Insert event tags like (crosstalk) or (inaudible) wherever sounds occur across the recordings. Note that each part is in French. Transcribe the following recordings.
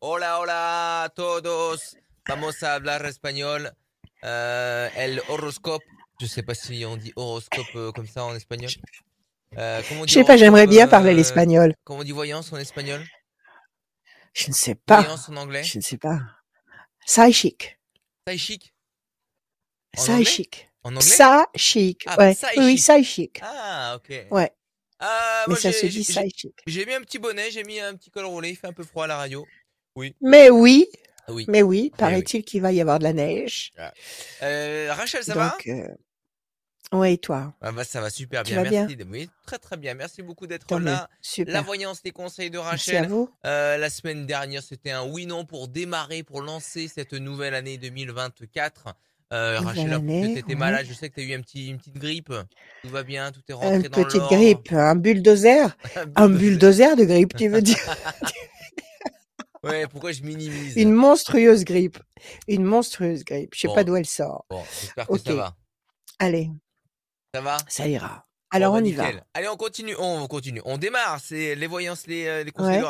Hola, hola a todos. Vamos a hablar espagnol. Euh, el horoscope. Je sais pas si on dit horoscope euh, comme ça en espagnol. Euh, comment on Je dit sais pas, j'aimerais bien parler euh, l'espagnol. Comment on dit voyance en espagnol? Je ne sais pas. Voyance en anglais? Je ne sais pas. Psychic. Psychic En Psychic. En anglais? Psychic. Ah, ouais. psychic. Oui, psychic. Ah, ok. Ouais. Ah, Mais moi, ça se dit psychic. J'ai mis un petit bonnet, j'ai mis un petit col roulé, il fait un peu froid à la radio. Mais oui, Ah Oui. mais oui, oui. paraît-il qu'il va y avoir de la neige. Euh, Rachel, ça va? euh... ouais, et toi? Ah bah, Ça va super bien, vas bien? Oui, très très bien. Merci beaucoup d'être là. Super. La voyance, les conseils de Merci à Rachel. vous. Euh, la semaine dernière, c'était un oui-non pour démarrer, pour lancer cette nouvelle année 2024. Euh, Rachel, tu étais malade, je sais que tu as eu un petit, une petite grippe. Tout va bien, tout est rentré Une dans petite l'ordre. grippe, un bulldozer, (laughs) un bulldozer de grippe, tu veux dire? (laughs) Ouais, pourquoi je minimise? Une monstrueuse grippe, une monstrueuse grippe. Je sais Bon. pas d'où elle sort. Bon, j'espère que ça va. Allez, Ça va? Ça ira. Alors Bon, bah, on y va. Allez, on continue. On continue. On démarre. C'est les voyances, les, euh, les conseils Ouais. de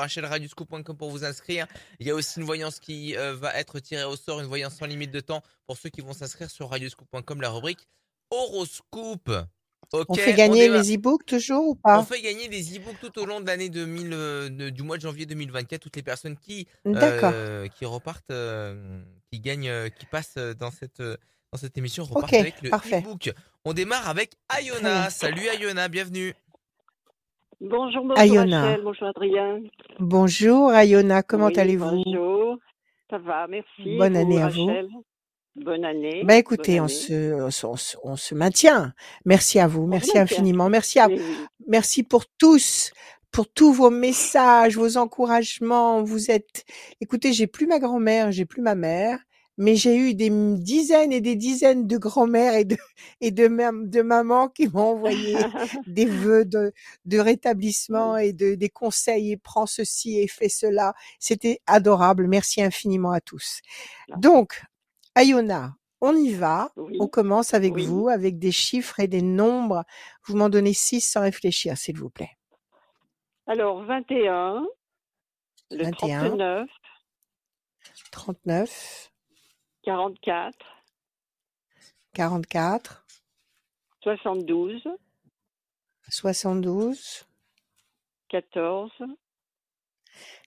pour vous inscrire. Il y a aussi une voyance qui euh, va être tirée au sort, une voyance sans limite de temps pour ceux qui vont s'inscrire sur Radioscoop.com, la rubrique horoscope. On fait gagner les e-books toujours ou On pas? fait gagner des e-books tout au long de l'année 2000, euh, de- du mois de janvier 2024. Toutes les personnes qui euh, qui repartent, euh, qui gagnent, qui passent dans cette dans cette émission repartent avec le e-book. On démarre avec. Ayona. Salut Ayona, bienvenue. Bonjour, bonjour Ayona. Rachel, bonjour Adrien. Bonjour Ayona, comment Oui, allez-vous? Bonjour, ça va, merci. Bonne année à vous. Bonne année. Bah écoutez, on année. se, on, se, on se- maintient. Merci à vous, merci infiniment, merci à, Oui, merci pour tous, pour tous vos messages, vos encouragements. Vous êtes, écoutez, j'ai plus ma grand-mère, j'ai plus ma mère, mais j'ai eu des dizaines et des dizaines de grand-mères et de et de, de mamans qui m'ont envoyé (laughs) des vœux de, de rétablissement et de des conseils et prends ceci et fais cela. C'était adorable. Merci infiniment à tous. Donc, Ayona, on y va. Oui. On commence avec Oui. vous, avec des chiffres et des nombres. Vous m'en donnez six sans réfléchir, s'il vous plaît. Alors, 21, le 21. 39, 39, 44, 44, 72, 72, 14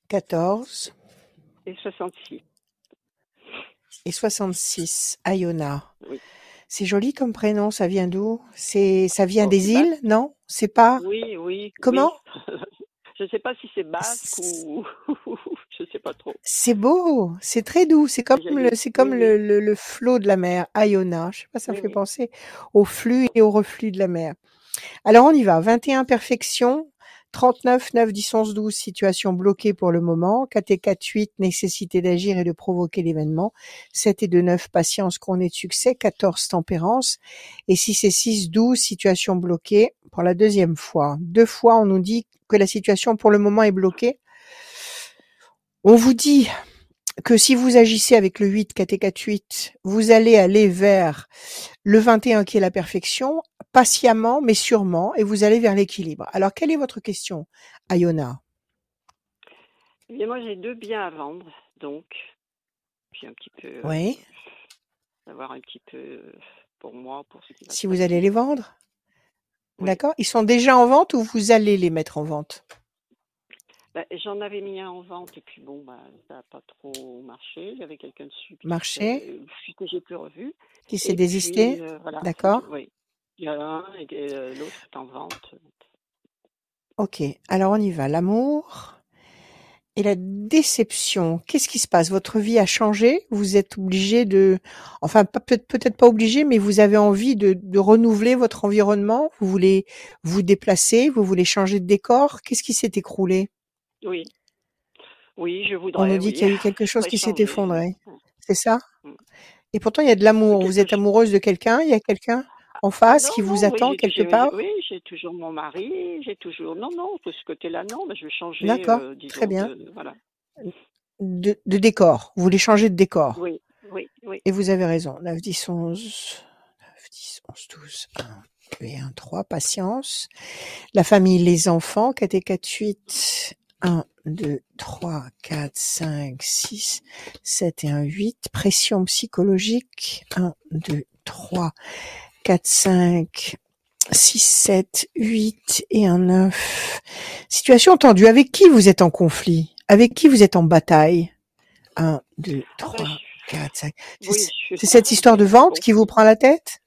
14 et 66. Et 66. Ayona. Oui. C'est joli comme prénom, ça vient d'où? C'est ça vient Oh, des îles, non? C'est pas Oui, oui. Comment? Oui. (laughs) Je ne sais pas si c'est basque ou. (laughs) Je ne sais pas trop. C'est beau, c'est très doux, c'est comme le, c'est comme Oui, le, le, le flot de la mer, Ayona. Je sais pas, ça me Oui, fait penser au flux et au reflux de la mer. Alors on y va. 21 perfection, 39 9 10 11 12 situation bloquée pour le moment, 4 et 4 8 nécessité d'agir et de provoquer l'événement, 7 et 2 9 patience couronné de succès, 14 tempérance et 6 et 6 12 situation bloquée pour la deuxième fois. Deux fois on nous dit que la situation pour le moment est bloquée. On vous dit que si vous agissez avec le 8, 4 et 4, 8, vous allez aller vers le 21 qui est la perfection, patiemment mais sûrement, et vous allez vers l'équilibre. Alors, quelle est votre question, Ayona? Eh bien, moi, j'ai deux biens à vendre, donc. Puis un petit peu. euh, Oui. Savoir un petit peu euh, pour moi, pour ce qui Si vous allez les vendre? Oui. D'accord Ils sont déjà en vente ou vous allez les mettre en vente? Bah, J'en avais mis un en vente et puis bon, bah, ça n'a pas trop marché. J'avais quelqu'un dessus qui Marché puis que j'ai plus revu. Qui s'est désisté euh, voilà, D'accord Oui. Il y en a un et euh, l'autre est en vente. Ok, alors on y va. L'amour et la déception. Qu'est-ce qui se passe? Votre vie a changé? Vous êtes obligé de, enfin peut-être pas obligé, mais vous avez envie de, de renouveler votre environnement? Vous voulez vous déplacer, vous voulez changer de décor? Qu'est-ce qui s'est écroulé? Oui. Oui, je On voudrais. nous dit oui. qu'il y a eu quelque chose qui s'est effondré. C'est ça Mm. Et pourtant il y a de l'amour. Vous êtes amoureuse de quelqu'un Il y a quelqu'un en face Non, qui vous non, attend quelque part Oui, j'ai toujours mon mari, j'ai toujours. Non, non, de ce côté-là, non, mais je vais changer. D'accord, euh, très bien. de- Voilà. de, de décor. Vous voulez changer de décor. Oui, oui, oui. Et vous avez raison. 9, 10, 11, 9, 10, 11, 12, 1, 2 et 1, 3, patience. La famille, les enfants, 4 et 4, 8, 1, 2, 3, 4, 5, 6, 7 et un 8. Pression psychologique. 1, 2, 3, 4, 5, 6, 7, 8 et un 9. Situation tendue. Avec qui vous êtes en conflit? Avec qui vous êtes en bataille? 1, 2, 3, 4, 5. C'est cette histoire de vente qui vous prend la tête?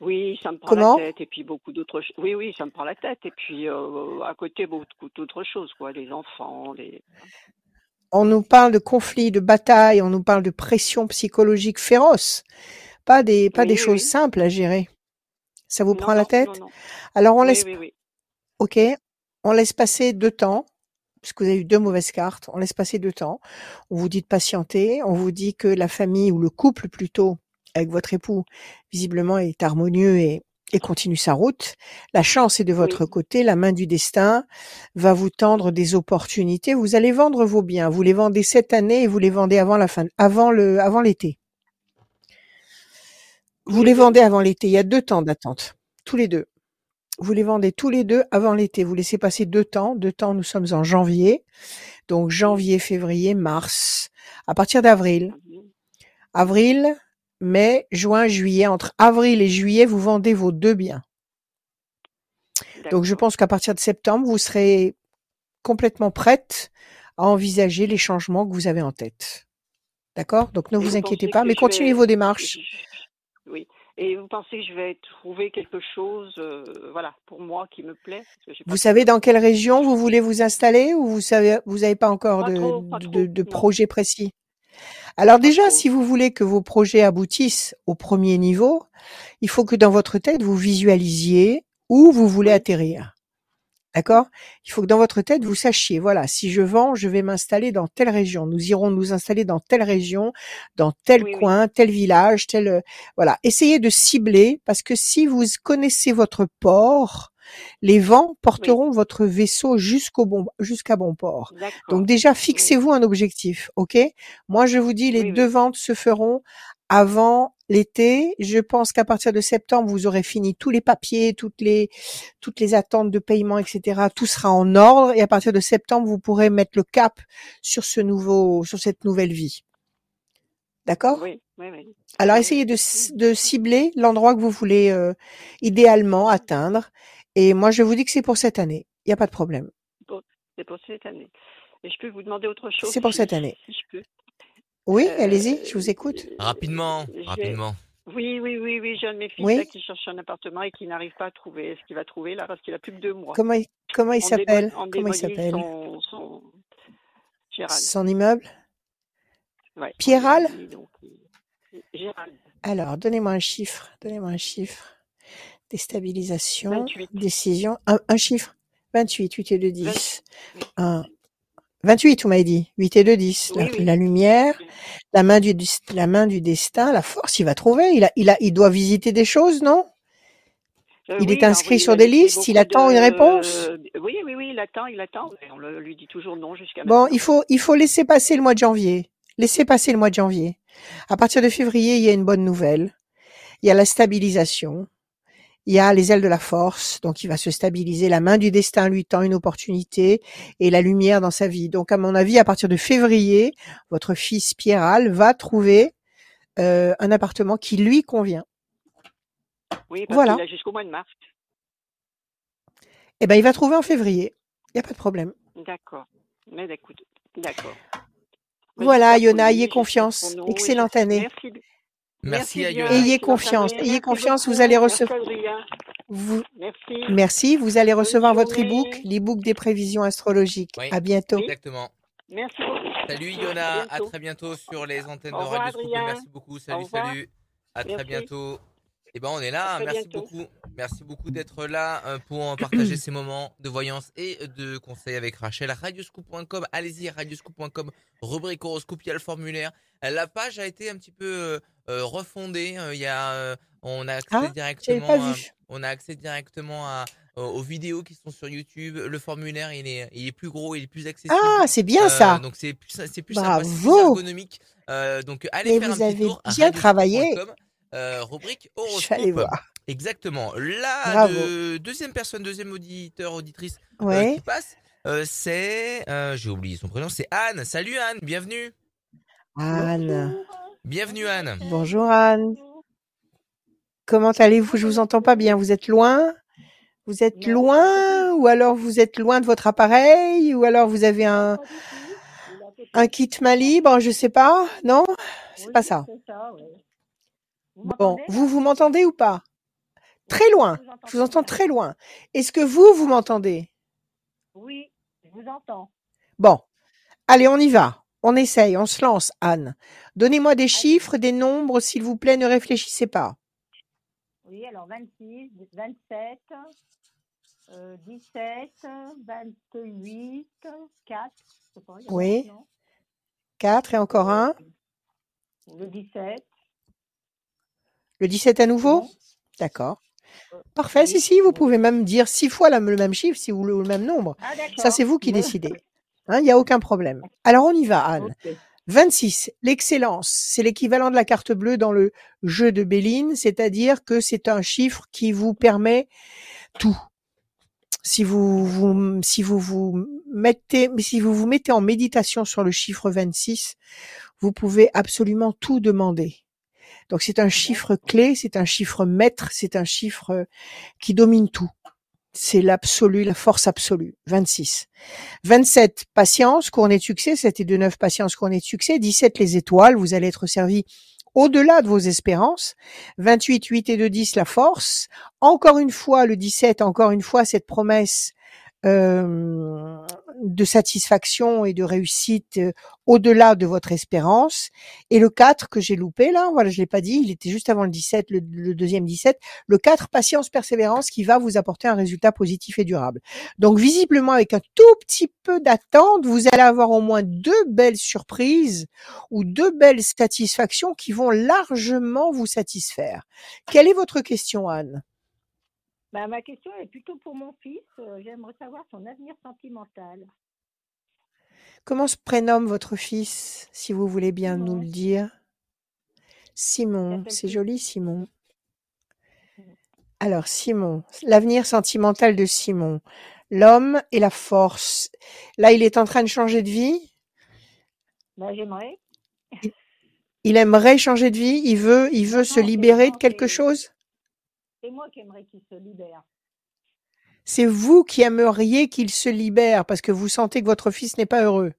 Oui, ça me prend la tête et puis beaucoup d'autres choses. Oui, oui, ça me prend la tête et puis euh, à côté beaucoup d'autres choses, quoi, les enfants, les. On nous parle de conflits, de batailles, on nous parle de pression psychologique féroce, pas des pas des choses simples à gérer. Ça vous prend la tête? Alors on laisse. Ok, on laisse passer deux temps puisque vous avez eu deux mauvaises cartes. On laisse passer deux temps. On vous dit de patienter. On vous dit que la famille ou le couple plutôt avec votre époux, visiblement, est harmonieux et, continue sa route. La chance est de votre côté, la main du destin va vous tendre des opportunités. Vous allez vendre vos biens. Vous les vendez cette année et vous les vendez avant la fin, avant le, avant l'été. Vous les vendez avant l'été. Il y a deux temps d'attente. Tous les deux. Vous les vendez tous les deux avant l'été. Vous laissez passer deux temps. Deux temps, nous sommes en janvier. Donc janvier, février, mars. À partir d'avril. Avril, mai, juin, juillet. Entre avril et juillet, vous vendez vos deux biens. Donc je pense qu'à partir de septembre, vous serez complètement prête à envisager les changements que vous avez en tête. D'accord? Donc ne vous inquiétez pas, mais continuez vos démarches. Oui. Et vous pensez que je vais trouver quelque chose, euh, voilà, pour moi qui me plaît? Vous savez dans quelle région vous voulez vous installer ou vous savez, vous n'avez pas encore de, de, projet précis? Alors déjà, si vous voulez que vos projets aboutissent au premier niveau, il faut que dans votre tête, vous visualisiez où vous voulez atterrir. D'accord? Il faut que dans votre tête, vous sachiez, voilà, si je vends, je vais m'installer dans telle région. Nous irons nous installer dans telle région, dans tel coin, tel village, tel... Voilà. Essayez de cibler, parce que si vous connaissez votre port, les vents porteront votre vaisseau jusqu'au bon, jusqu'à bon port. Donc déjà, fixez-vous un objectif, ok? Moi, je vous dis, les deux ventes se feront avant l'été. Je pense qu'à partir de septembre, vous aurez fini tous les papiers, toutes les toutes les attentes de paiement, etc. Tout sera en ordre et à partir de septembre, vous pourrez mettre le cap sur ce nouveau, sur cette nouvelle vie. D'accord? Oui, oui, oui. Alors essayez de, de cibler l'endroit que vous voulez euh, idéalement atteindre et moi, je vous dis que c'est pour cette année. Il n'y a pas de problème. c'est pour cette année. Et je peux vous demander autre chose C'est pour cette année. Oui, euh, allez-y, je vous écoute. Rapidement, rapidement. Oui, oui, oui, oui, j'ai un de mes fils qui cherche un appartement et qui n'arrive pas à trouver. ce qu'il va trouver là parce qu'il a plus que deux mois Comment il, comment il s'appelle? Comment il s'appelle? son, son, immeuble? Ouais, Pierral? Gérald. Alors, donnez-moi un chiffre. Donnez-moi un chiffre. Déstabilisation, décision, un, chiffre. 28, 8 et 2, 10. 28, vous m'avez dit. 8 et 2, 10. la, lumière, la main du, la main du destin, la force, il va trouver. Il a, il a, il doit visiter des choses, non? Euh, il est inscrit sur des listes, il attend une réponse? oui, oui, oui, il attend, il attend. On lui dit toujours non jusqu'à Bon, il faut, il faut laisser passer le mois de janvier. Laissez passer le mois de janvier. À partir de février, il y a une bonne nouvelle. Il y a la stabilisation il y a les ailes de la force, donc il va se stabiliser. La main du destin lui tend une opportunité et la lumière dans sa vie. Donc, à mon avis, à partir de février, votre fils Pierral va trouver euh, un appartement qui lui convient. Oui, parce voilà. jusqu'au mois de mars. Eh ben, il va trouver en février. Il n'y a pas de problème. D'accord. Mais écoute, d'accord. Voilà, Yona, ayez confiance. Excellente année. Merci. Merci, à Ayez confiance, ayez confiance, vous allez recevoir. Vous... Merci. Merci, vous allez recevoir votre e-book, l'e-book des prévisions astrologiques. à bientôt. Exactement. Merci Salut Yona, à, très bientôt sur les antennes de Radio Merci beaucoup, salut, salut. À très bientôt. Eh ben on est là, merci beaucoup. Merci beaucoup d'être là euh, pour partager ces moments de voyance et de conseils avec Rachel. Radioscoop.com, allez-y, radioscoop.com, rubrique horoscope, il y a le formulaire. La page a été un petit peu euh, euh, refondée. Il y a, on a accès ah, directement, à, on a accès directement à, aux vidéos qui sont sur YouTube. Le formulaire, il est, il est plus gros, il est plus accessible. Ah, c'est bien ça. Donc c'est plus, c'est plus, ergonomique. donc allez faire vous un avez petit tour. bien travaillé. Euh, rubrique horoscope. Exactement. La deuxième personne, deuxième auditeur, auditrice euh, qui passe, Euh, c'est, euh, j'ai oublié son prénom, c'est Anne. Salut Anne, bienvenue. Anne. Bienvenue Anne. Bonjour Anne. Comment allez-vous? Je vous entends pas bien. Vous êtes loin? Vous êtes loin? ou alors vous êtes loin de votre appareil? Ou alors vous avez un un kit main libre, je sais pas. Non? C'est pas ça. Bon, vous vous m'entendez ou pas? Très loin. Je vous entends très loin. Est-ce que vous vous m'entendez? Oui, je vous entends. Bon. Allez, on y va. On essaye, on se lance, Anne. Donnez-moi des chiffres, des nombres, s'il vous plaît, ne réfléchissez pas. Oui, alors 26, 27, 17, 28, 4. oui. 4 et encore un. Le 17. Le 17 à nouveau? D'accord. Euh, Parfait, si, si, vous pouvez même dire six fois le même chiffre si vous voulez le même nombre. Ah, Ça, c'est vous qui décidez. Hein, il n'y a aucun problème. Alors, on y va, Anne. 26. L'excellence. C'est l'équivalent de la carte bleue dans le jeu de Béline, c'est-à-dire que c'est un chiffre qui vous permet tout. Si vous, vous, si vous vous mettez, si vous vous mettez en méditation sur le chiffre 26, vous pouvez absolument tout demander. Donc c'est un chiffre clé, c'est un chiffre maître, c'est un chiffre qui domine tout c'est l'absolu, la force absolue. 26. 27, patience, couronnée de succès. 7 et 2, 9, patience, couronnée de succès. 17, les étoiles. Vous allez être servi au-delà de vos espérances. 28, 8 et 2, 10, la force. Encore une fois, le 17, encore une fois, cette promesse euh, de satisfaction et de réussite euh, au-delà de votre espérance. Et le 4 que j'ai loupé là, voilà, je l'ai pas dit, il était juste avant le 17, le, deuxième 17. Le 4, patience, persévérance, qui va vous apporter un résultat positif et durable. Donc visiblement, avec un tout petit peu d'attente, vous allez avoir au moins deux belles surprises ou deux belles satisfactions qui vont largement vous satisfaire. Quelle est votre question, Anne? Bah, ma question est plutôt pour mon fils. Euh, j'aimerais savoir son avenir sentimental. Comment se prénomme votre fils, si vous voulez bien nous le dire? Simon, c'est joli Simon. Mmh. Alors Simon, l'avenir sentimental de Simon, l'homme et la force. Là, il est en train de changer de vie? Bah, J'aimerais. Il, aimerait changer de vie, il veut, il veut se libérer de quelque chose? C'est moi qui aimerais qu'il se libère. C'est vous qui aimeriez qu'il se libère parce que vous sentez que votre fils n'est pas heureux.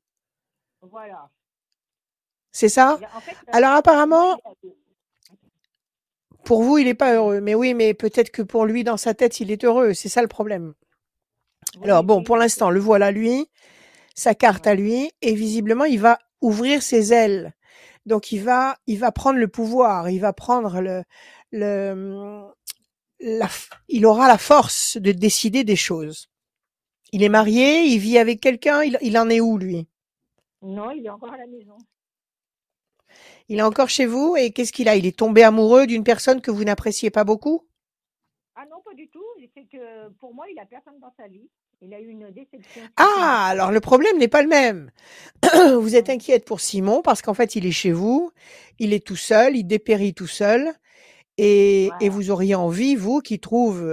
Voilà. C'est ça? Alors apparemment, pour vous, il n'est pas heureux. Mais oui, mais peut-être que pour lui, dans sa tête, il est heureux. C'est ça le problème. Alors bon, pour l'instant, le voilà lui, sa carte à lui, et visiblement, il va ouvrir ses ailes. Donc il va, il va prendre le pouvoir, il va prendre le, le, il aura la force de décider des choses. Il est marié, il vit avec quelqu'un, il, en est où lui? Non, il est encore à la maison. Il est encore chez vous et qu'est-ce qu'il a? Il est tombé amoureux d'une personne que vous n'appréciez pas beaucoup? Ah non, pas du tout. C'est que pour moi, il a personne dans sa vie. Il a eu une déception. Ah, alors le problème n'est pas le même. vous êtes inquiète pour Simon parce qu'en fait, il est chez vous, il est tout seul, il dépérit tout seul. Et, et, vous auriez envie, vous, qui trouve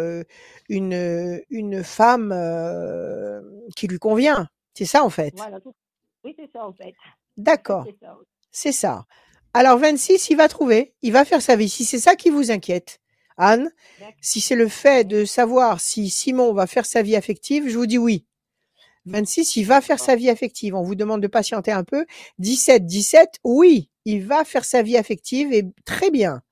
une, une femme qui lui convient. C'est ça, en fait. Oui, c'est ça, en fait. D'accord. C'est ça. Alors, 26, il va trouver. Il va faire sa vie. Si c'est ça qui vous inquiète, Anne, si c'est le fait de savoir si Simon va faire sa vie affective, je vous dis oui. 26, il va faire sa vie affective. On vous demande de patienter un peu. 17, 17, oui, il va faire sa vie affective et très bien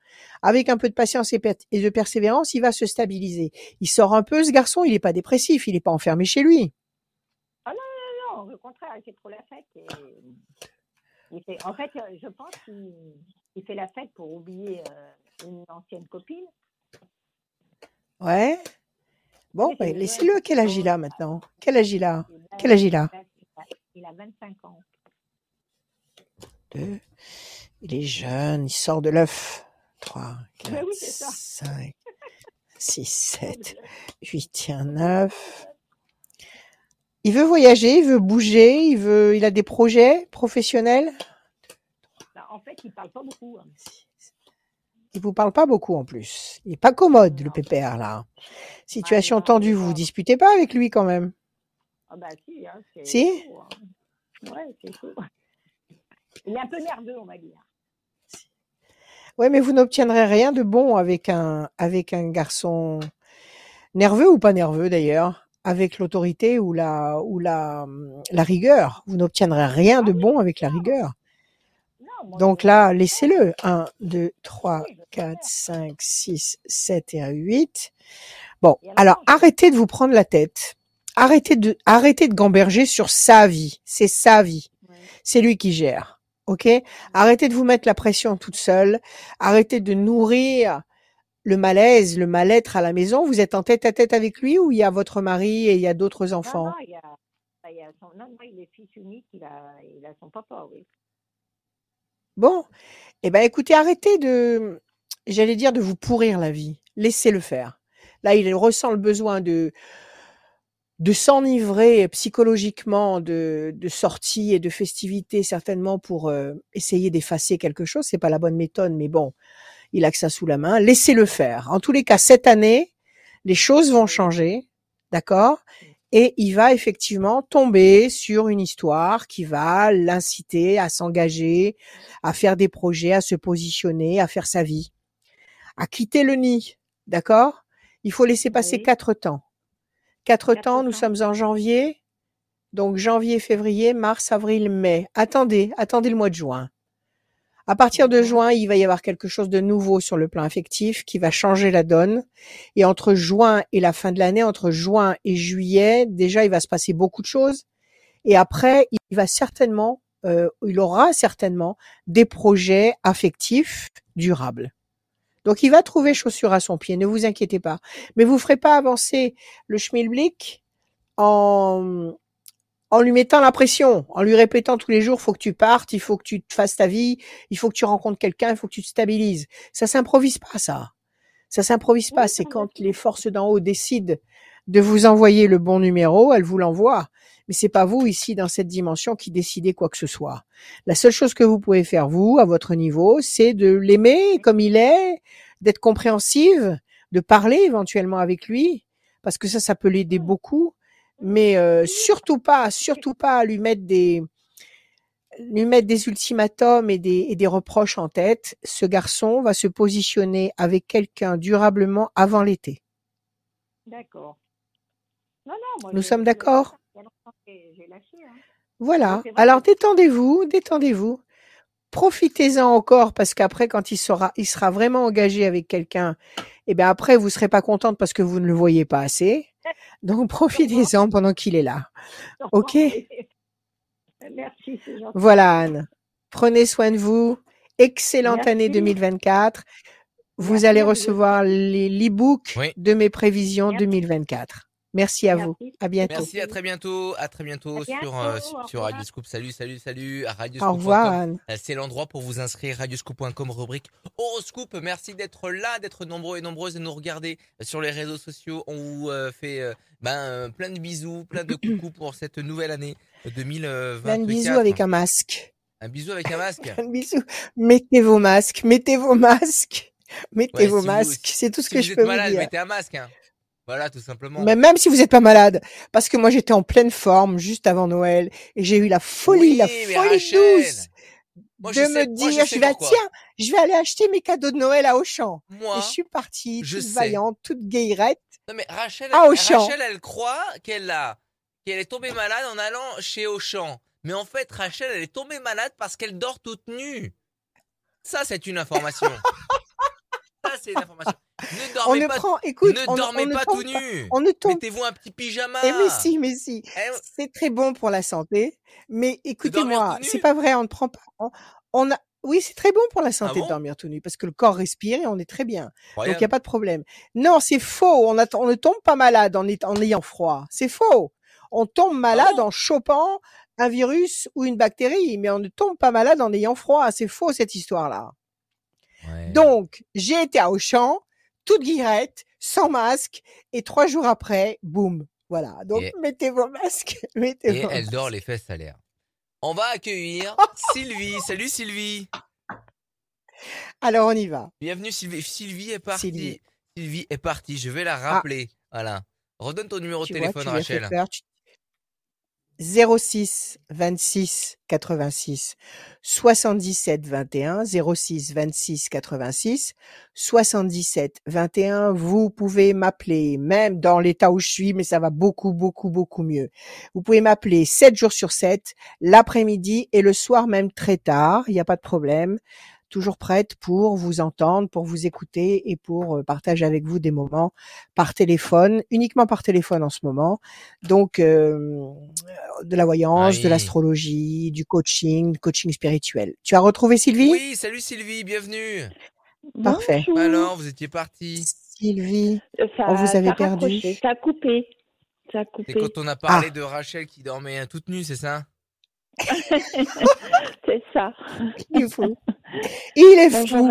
avec un peu de patience et, de persévérance, il va se stabiliser. Il sort un peu, ce garçon, il n'est pas dépressif, il n'est pas enfermé chez lui. Ah non, non, non, au contraire, il fait trop la fête. en fait, je pense qu'il fait la fête pour oublier euh, une ancienne copine. Ouais. Bon, ben, laissez-le. Quel âge il a maintenant? Quel âge il a? Quel âge il a? Il a 25 ans. Il est jeune, il sort de l'œuf. 3, 4, 5, 6, 7, 8, tiens, 9. Il veut voyager, il veut bouger, il veut, il a des projets professionnels? Bah, en fait, il parle pas beaucoup. Hein. Il vous parle pas beaucoup en plus. Il est pas commode le pépère là. Situation tendue, vous vous disputez pas avec lui quand même? Ah bah si, hein, c'est Si? hein. Ouais, c'est chaud. (laughs) Il est un peu nerveux, on va dire. Oui, mais vous n'obtiendrez rien de bon avec un, avec un garçon nerveux ou pas nerveux d'ailleurs, avec l'autorité ou la, ou la, la rigueur. Vous n'obtiendrez rien de bon avec la rigueur. Donc là, laissez-le. 1, 2, 3, 4, 5, 6, 7 et 8. Bon, alors arrêtez de vous prendre la tête. Arrêtez de, arrêtez de gamberger sur sa vie. C'est sa vie. C'est lui qui gère. OK? Arrêtez de vous mettre la pression toute seule. Arrêtez de nourrir le malaise, le mal-être à la maison. Vous êtes en tête à tête avec lui ou il y a votre mari et il y a d'autres enfants non, non, il, y a, il, y a son, non, il est fils unique, il a, il a son papa, oui. Bon, eh ben écoutez, arrêtez de, j'allais dire de vous pourrir la vie. Laissez-le faire. Là, il ressent le besoin de de s'enivrer psychologiquement de, de sorties et de festivités certainement pour euh, essayer d'effacer quelque chose. C'est pas la bonne méthode, mais bon, il a que ça sous la main. Laissez-le faire. En tous les cas, cette année, les choses vont changer, d'accord? Et il va effectivement tomber sur une histoire qui va l'inciter à s'engager, à faire des projets, à se positionner, à faire sa vie, à quitter le nid, d'accord? Il faut laisser passer quatre temps. Quatre temps, nous sommes en janvier. Donc janvier, février, mars, avril, mai. Attendez, attendez le mois de juin. À partir de juin, il va y avoir quelque chose de nouveau sur le plan affectif qui va changer la donne. Et entre juin et la fin de l'année, entre juin et juillet, déjà, il va se passer beaucoup de choses. Et après, il va certainement, euh, il aura certainement des projets affectifs durables. Donc il va trouver chaussure à son pied, ne vous inquiétez pas. Mais vous ferez pas avancer le schmilblick en en lui mettant la pression, en lui répétant tous les jours, faut que tu partes, il faut que tu te fasses ta vie, il faut que tu rencontres quelqu'un, il faut que tu te stabilises. Ça s'improvise pas, ça. Ça s'improvise pas. C'est quand les forces d'en haut décident de vous envoyer le bon numéro, elles vous l'envoient. Mais c'est pas vous ici dans cette dimension qui décidez quoi que ce soit. La seule chose que vous pouvez faire vous, à votre niveau, c'est de l'aimer comme il est, d'être compréhensive, de parler éventuellement avec lui, parce que ça, ça peut l'aider beaucoup. Mais euh, surtout pas, surtout pas lui mettre des lui mettre des ultimatums et des, et des reproches en tête. Ce garçon va se positionner avec quelqu'un durablement avant l'été. D'accord. Non, non, moi, Nous sommes d'accord? Hein. Voilà. Alors détendez-vous, détendez-vous. Profitez-en encore parce qu'après, quand il sera, il sera vraiment engagé avec quelqu'un, et eh bien après, vous serez pas contente parce que vous ne le voyez pas assez. (laughs) Donc profitez-en pendant qu'il est là. Ok? (laughs) Merci. Voilà Anne. Prenez soin de vous. Excellente année 2024. Vous allez recevoir l'e-book de mes prévisions 2024. Merci à vous. À bientôt. Merci, à très bientôt. À très bientôt, sur, euh, sur Radioscoop. Salut, salut, salut. À Au revoir. Euh, c'est l'endroit pour vous inscrire. Radioscoop.com, rubrique horoscope. Merci d'être là, d'être nombreux et nombreuses et nous regarder sur les réseaux sociaux. On vous euh, fait ben, plein de bisous, plein de coucou pour cette nouvelle année 2024. Plein de bisous avec un masque. Un bisou avec un masque. plein de bisous. Mettez vos masques. Mettez vos masques. Mettez vos masques. C'est tout ce que je peux malade, vous dire. Mettez un masque. Hein. Voilà, tout simplement. Mais même si vous n'êtes pas malade, parce que moi j'étais en pleine forme juste avant Noël et j'ai eu la folie, la folie douce de me dire, je, vais tiens, je vais aller acheter mes cadeaux de Noël à Auchan. Moi, et je suis partie toute vaillante, toute gaillette. Non mais Rachel, à Auchan. Rachel, elle croit qu'elle a, qu'elle est tombée malade en allant chez Auchan. Mais en fait, Rachel, elle est tombée malade parce qu'elle dort toute nue. Ça, c'est une information. (laughs) C'est. Ne (laughs) dormez on pas, prend, écoute, ne dormez pas tout nu. On ne Mettez-vous un petit pyjama. Eh mais si, mais si. Eh c'est très bon pour la santé. Mais écoutez-moi, c'est pas vrai, on ne prend pas. On, a, oui, c'est très bon pour la ah santé de dormir tout nu parce que le corps respire et on est très bien. Donc il n'y a pas de problème. Non, c'est faux. On, on, ne tombe pas malade en, en ayant froid. C'est faux. On tombe ah malade en chopant un virus ou une bactérie, mais on ne tombe pas malade en ayant froid. C'est faux cette histoire-là. Donc, j'ai été à Auchan, toute guirette, sans masque, et trois jours après, boum. Voilà. Donc, mettez vos masques. (laughs) Mettez et elle dort les fesses à l'air. On va accueillir (laughs) Sylvie. Salut Sylvie. Alors, on y va. Bienvenue Sylvie. Sylvie est partie. Sylvie, est partie. Je vais la ah. rappeler. Voilà. Redonne ton numéro de téléphone, Rachel. 06 26 86 77 21 06 26 86 77 21 vous pouvez m'appeler même dans l'état où je suis mais ça va beaucoup beaucoup beaucoup mieux. Vous pouvez m'appeler 7 jours sur 7 l'après-midi et le soir même très tard il n'y a pas de problème toujours prête pour vous entendre, pour vous écouter et pour euh, partager avec vous des moments par téléphone, uniquement par téléphone en ce moment. Donc euh, de la voyance, de l'astrologie, du coaching, coaching spirituel. Tu as retrouvé Sylvie? Oui, salut Sylvie, bienvenue. Parfait. Alors, vous étiez partie Sylvie, on vous avait perdu. Ça a coupé. Ça a coupé. C'est quand on a parlé ah. de Rachel qui dormait toute nue, c'est ça? (laughs) C'est ça. (laughs) Il fou. Il est fou.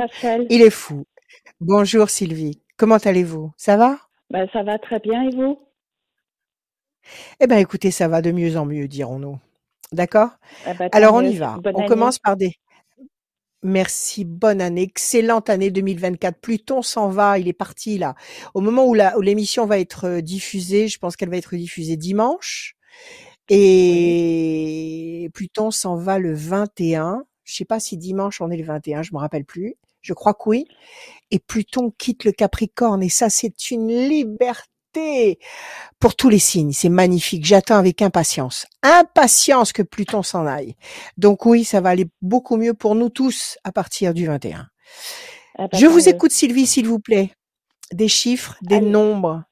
Il est fou. Bonjour Sylvie. Comment allez-vous? Ça va? Ben, Ça va très bien et vous? Eh bien écoutez, ça va de mieux en mieux, dirons-nous. D'accord? Eh ben, Alors on y va. on commence par des... Merci, bonne année, excellente année 2024. Pluton s'en va, il est parti là. Au moment où l'émission va être euh, diffusée, je pense qu'elle va être diffusée dimanche. Et Pluton s'en va le 21. Je sais pas si dimanche on est le 21, je me rappelle plus. Je crois que oui. Et Pluton quitte le Capricorne et ça c'est une liberté pour tous les signes. C'est magnifique. J'attends avec impatience. Impatience que Pluton s'en aille. Donc oui, ça va aller beaucoup mieux pour nous tous à partir du 21. Ah bah, je vous écoute Sylvie, s'il vous plaît. Des chiffres, des nombres.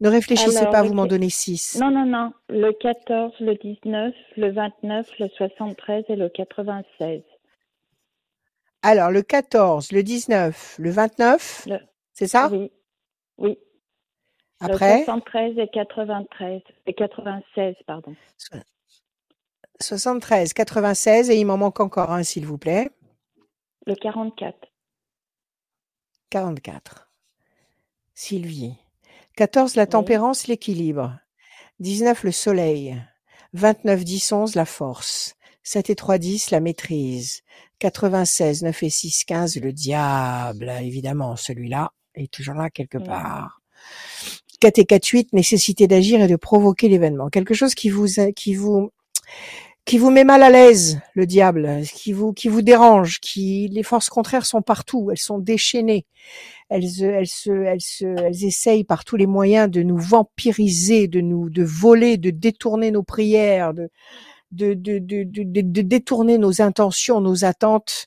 Ne réfléchissez pas, vous m'en donnez 6. Non, non, non. Le 14, le 19, le 29, le 73 et le 96. Alors, le 14, le 19, le 29, c'est ça? Oui. Oui. Après? Le 73 et 93. Et 96, pardon. 73, 96 et il m'en manque encore un, s'il vous plaît. Le 44. 44. Sylvie. 14 la tempérance, l'équilibre. 19 le soleil. 29 10 11 la force. 7 et 3 10 la maîtrise. 96 9 et 6 15 le diable, évidemment, celui-là est toujours là quelque part. 4 et 4 8 nécessité d'agir et de provoquer l'événement. Quelque chose qui vous qui vous qui vous met mal à l'aise, le diable, qui vous qui vous dérange, qui les forces contraires sont partout, elles sont déchaînées elles, elles, se, elles, se, elles essayent par tous les moyens de nous vampiriser, de nous, de voler, de détourner nos prières, de, de, de, de, de, détourner nos intentions, nos attentes.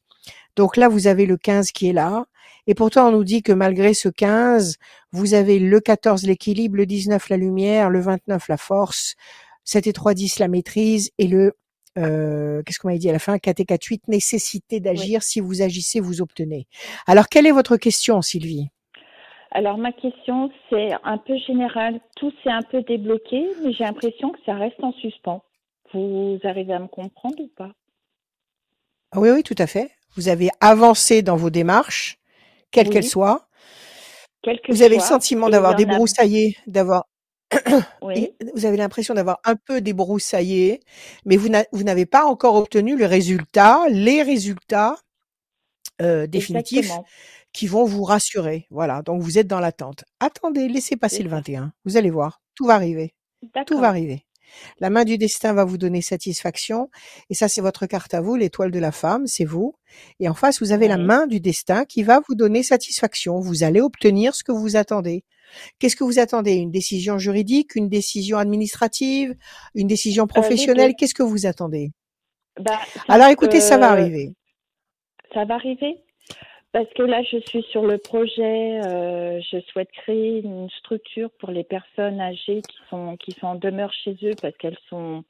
Donc là, vous avez le 15 qui est là. Et pourtant, on nous dit que malgré ce 15, vous avez le 14 l'équilibre, le 19 la lumière, le 29 la force, 7 et 3 10 la maîtrise et le euh, qu'est-ce qu'on m'a dit à la fin? 4 et 4 8 nécessité d'agir si vous agissez vous obtenez. Alors quelle est votre question Sylvie? Alors ma question c'est un peu général, tout s'est un peu débloqué, mais j'ai l'impression que ça reste en suspens. Vous arrivez à me comprendre ou pas? Oui oui tout à fait. Vous avez avancé dans vos démarches, quelles qu'elles soient. vous avez le sentiment d'avoir débroussaillé, d'avoir (clears throat) vous avez l'impression d'avoir un peu débroussaillé, mais vous n'avez pas encore obtenu le résultat, les résultats euh, définitifs qui vont vous rassurer. Voilà, donc vous êtes dans l'attente. Attendez, laissez passer le 21. Vous allez voir, tout va arriver. Tout va arriver. La main du destin va vous donner satisfaction. Et ça, c'est votre carte à vous, l'étoile de la femme, c'est vous. Et en face, vous avez la main du destin qui va vous donner satisfaction. Vous allez obtenir ce que vous attendez. Qu'est-ce que vous attendez? Une décision juridique, une décision administrative, une décision euh, professionnelle? Qu'est-ce que vous attendez? Bah, Alors écoutez, ça va arriver. Ça va arriver parce que là, je suis sur le projet. Euh, je souhaite créer une structure pour les personnes âgées qui sont qui sont en demeure chez eux parce qu'elles sont.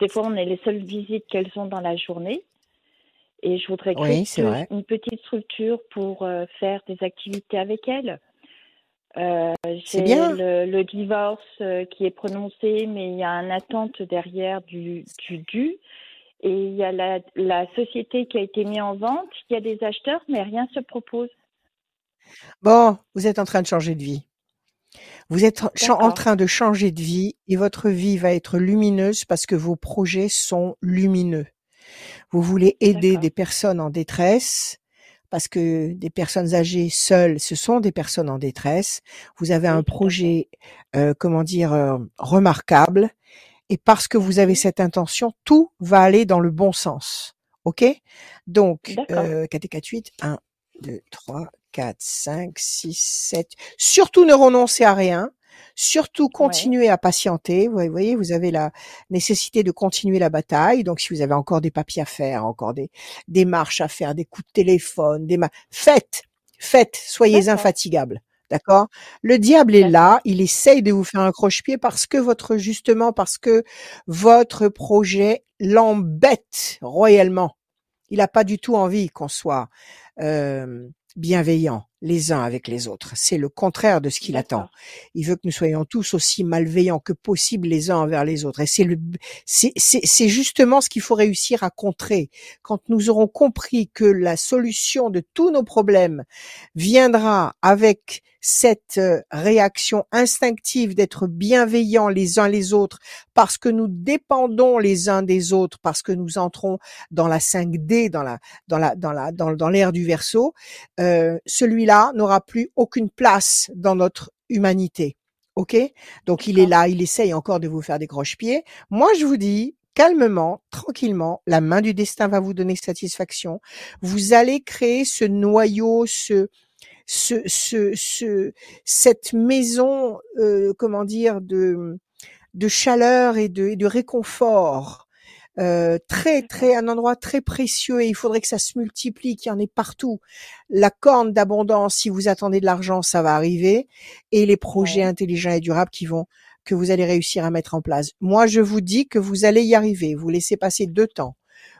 Des fois, on est les seules visites qu'elles ont dans la journée. Et je voudrais créer une petite structure pour euh, faire des activités avec elles. Euh, j'ai le, le, divorce euh, qui est prononcé, mais il y a une attente derrière du, du dû. Et il y a la, la société qui a été mise en vente, il y a des acheteurs, mais rien se propose. Bon, vous êtes en train de changer de vie. Vous êtes en train de changer de vie et votre vie va être lumineuse parce que vos projets sont lumineux. Vous voulez aider des personnes en détresse parce que des personnes âgées seules, ce sont des personnes en détresse. Vous avez un projet, euh, comment dire, euh, remarquable Et parce que vous avez cette intention, tout va aller dans le bon sens. OK? Donc, euh, 4 et 4, 8, 1, 2, 3, 4, 5, 6, 7. Surtout ne renoncez à rien. Surtout continuez à patienter. Vous voyez, vous avez la nécessité de continuer la bataille. Donc, si vous avez encore des papiers à faire, encore des démarches à faire, des coups de téléphone, des faites, faites, soyez infatigables. D'accord? Le diable est là, il essaye de vous faire un croche-pied parce que votre justement parce que votre projet l'embête royalement. Il n'a pas du tout envie qu'on soit euh, bienveillant les uns avec les autres. C'est le contraire de ce qu'il attend. Il veut que nous soyons tous aussi malveillants que possible les uns envers les autres. Et c'est le, c'est, c'est justement ce qu'il faut réussir à contrer. Quand nous aurons compris que la solution de tous nos problèmes viendra avec cette euh, réaction instinctive d'être bienveillants les uns les autres parce que nous dépendons les uns des autres parce que nous entrons dans la 5D dans la dans la dans la dans, dans l'ère du verso euh, celui-là n'aura plus aucune place dans notre humanité ok? Donc il est là il essaye encore de vous faire des croche-pieds moi je vous dis calmement, tranquillement, la main du destin va vous donner satisfaction. Vous allez créer ce noyau, ce, ce, ce, ce cette maison, euh, comment dire, de, de chaleur et de, de réconfort. Euh, très très un endroit très précieux et il faudrait que ça se multiplie, qu'il y en ait partout. La corne d'abondance, si vous attendez de l'argent, ça va arriver et les projets intelligents et durables qui vont que vous allez réussir à mettre en place. Moi, je vous dis que vous allez y arriver. Vous laissez passer deux temps.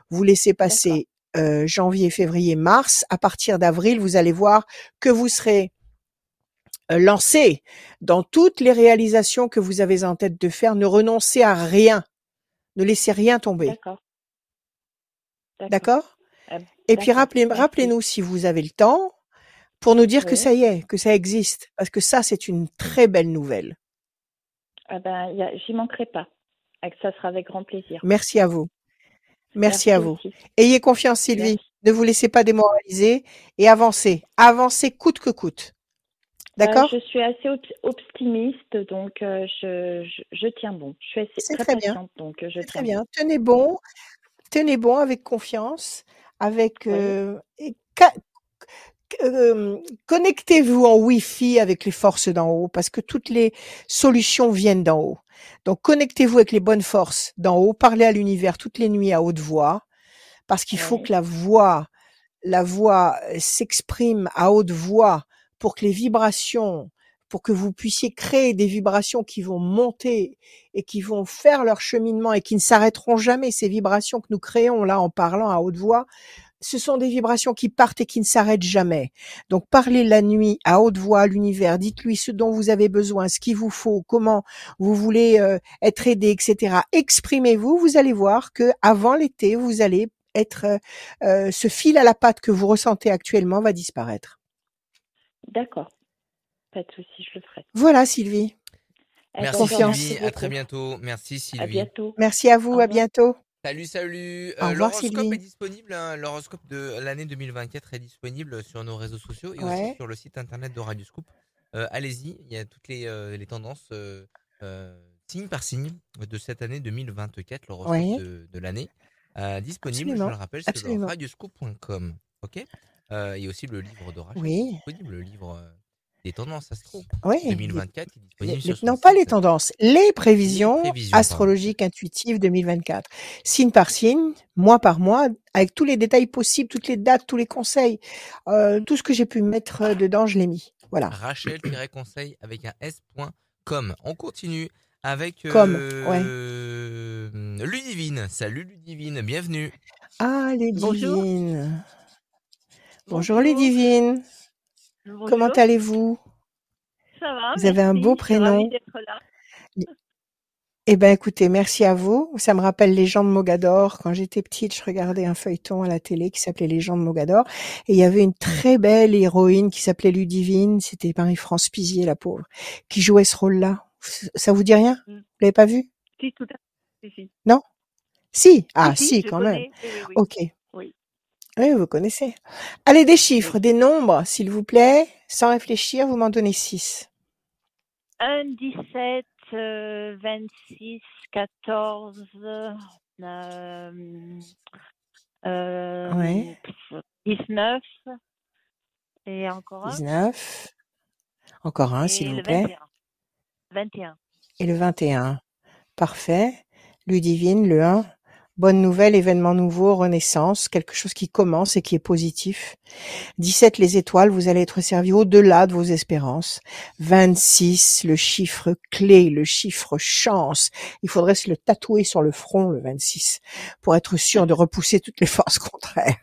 Vous laissez passer euh, janvier, février, mars. À partir d'avril, vous allez voir que vous serez euh, lancé dans toutes les réalisations que vous avez en tête de faire. Ne renoncez à rien. Ne laissez rien tomber. D'accord. D'accord ah, Et puis rappelez, rappelez-nous si vous avez le temps pour nous dire que ça y est, que ça existe, parce que ça c'est une très belle nouvelle. Ah ben, j'y manquerai pas. Ça sera avec grand plaisir. Merci à vous. Merci, à vous. Ayez confiance, Sylvie. Ne vous laissez pas démoraliser et avancez. Avancez coûte que coûte. Euh, D'accord Je suis assez optimiste, donc euh, je, je, tiens bon. Je suis assez, très, très bien. donc euh, je Très bien. Tenez bon. Tenez bon avec confiance, avec connectez-vous en Wi-Fi avec les forces d'en haut parce que toutes les solutions viennent d'en haut. Donc connectez-vous avec les bonnes forces d'en haut, parlez à l'univers toutes les nuits à haute voix parce qu'il faut que la voix la voix s'exprime à haute voix pour que les vibrations pour que vous puissiez créer des vibrations qui vont monter et qui vont faire leur cheminement et qui ne s'arrêteront jamais. Ces vibrations que nous créons là en parlant à haute voix ce sont des vibrations qui partent et qui ne s'arrêtent jamais. Donc parlez la nuit à haute voix à l'univers, dites-lui ce dont vous avez besoin, ce qu'il vous faut, comment vous voulez euh, être aidé, etc. Exprimez-vous, vous allez voir que avant l'été, vous allez être euh, euh, ce fil à la patte que vous ressentez actuellement va disparaître. D'accord. Pas de souci, je le ferai. Voilà Sylvie. Merci Sylvie, à très bientôt. Merci Sylvie. À bientôt. Merci à vous, à bientôt. Salut, salut. Euh, l'horoscope est disponible. Hein. L'horoscope de l'année 2024 est disponible sur nos réseaux sociaux et aussi sur le site internet de Radio Scoop. Euh, allez-y, il y a toutes les, euh, les tendances signe par signe de cette année 2024, l'horoscope de, l'année. disponible, je le rappelle, sur radioscoop.com. Ok? Il y a aussi le livre d'orage oui. disponible, le livre les tendances astro. Oui. 2024 Non, pas les tendances, les prévisions, astrologiques intuitives 2024. Signe par signe, mois par mois, avec tous les détails possibles, toutes les dates, tous les conseils, euh, tout ce que j'ai pu mettre euh, dedans, je l'ai mis. Voilà. Rachel-conseil avec un s.com. On continue avec euh, Ludivine. Salut Ludivine, bienvenue. Ah Ludivine. Bonjour, Bonjour Ludivine. Comment allez-vous? Ça va. Vous avez un beau prénom. Eh ben, écoutez, merci à vous. Ça me rappelle Les gens de Mogador. Quand j'étais petite, je regardais un feuilleton à la télé qui s'appelait Les gens de Mogador. Et il y avait une très belle héroïne qui s'appelait Ludivine. C'était Marie-France Pizier, la pauvre, qui jouait ce rôle-là. Ça vous dit rien? Mm. Vous l'avez pas vu? Si, tout à fait. Non? Si? Ah, si, quand même. Ok. Oui, vous connaissez. Allez, des chiffres, des nombres, s'il vous plaît. Sans réfléchir, vous m'en donnez 6. 1, 17, 26, 14, euh, Ouais. 19 et encore un. 19. Encore un, s'il Et vous le plaît. 21. 21. Et le 21. Parfait. Ludivine, le 1. Bonne nouvelle, événement nouveau, renaissance, quelque chose qui commence et qui est positif. 17, les étoiles, vous allez être servi au-delà de vos espérances. 26, le chiffre clé, le chiffre chance. Il faudrait se le tatouer sur le front, le 26, pour être sûr de repousser toutes les forces (laughs) contraires.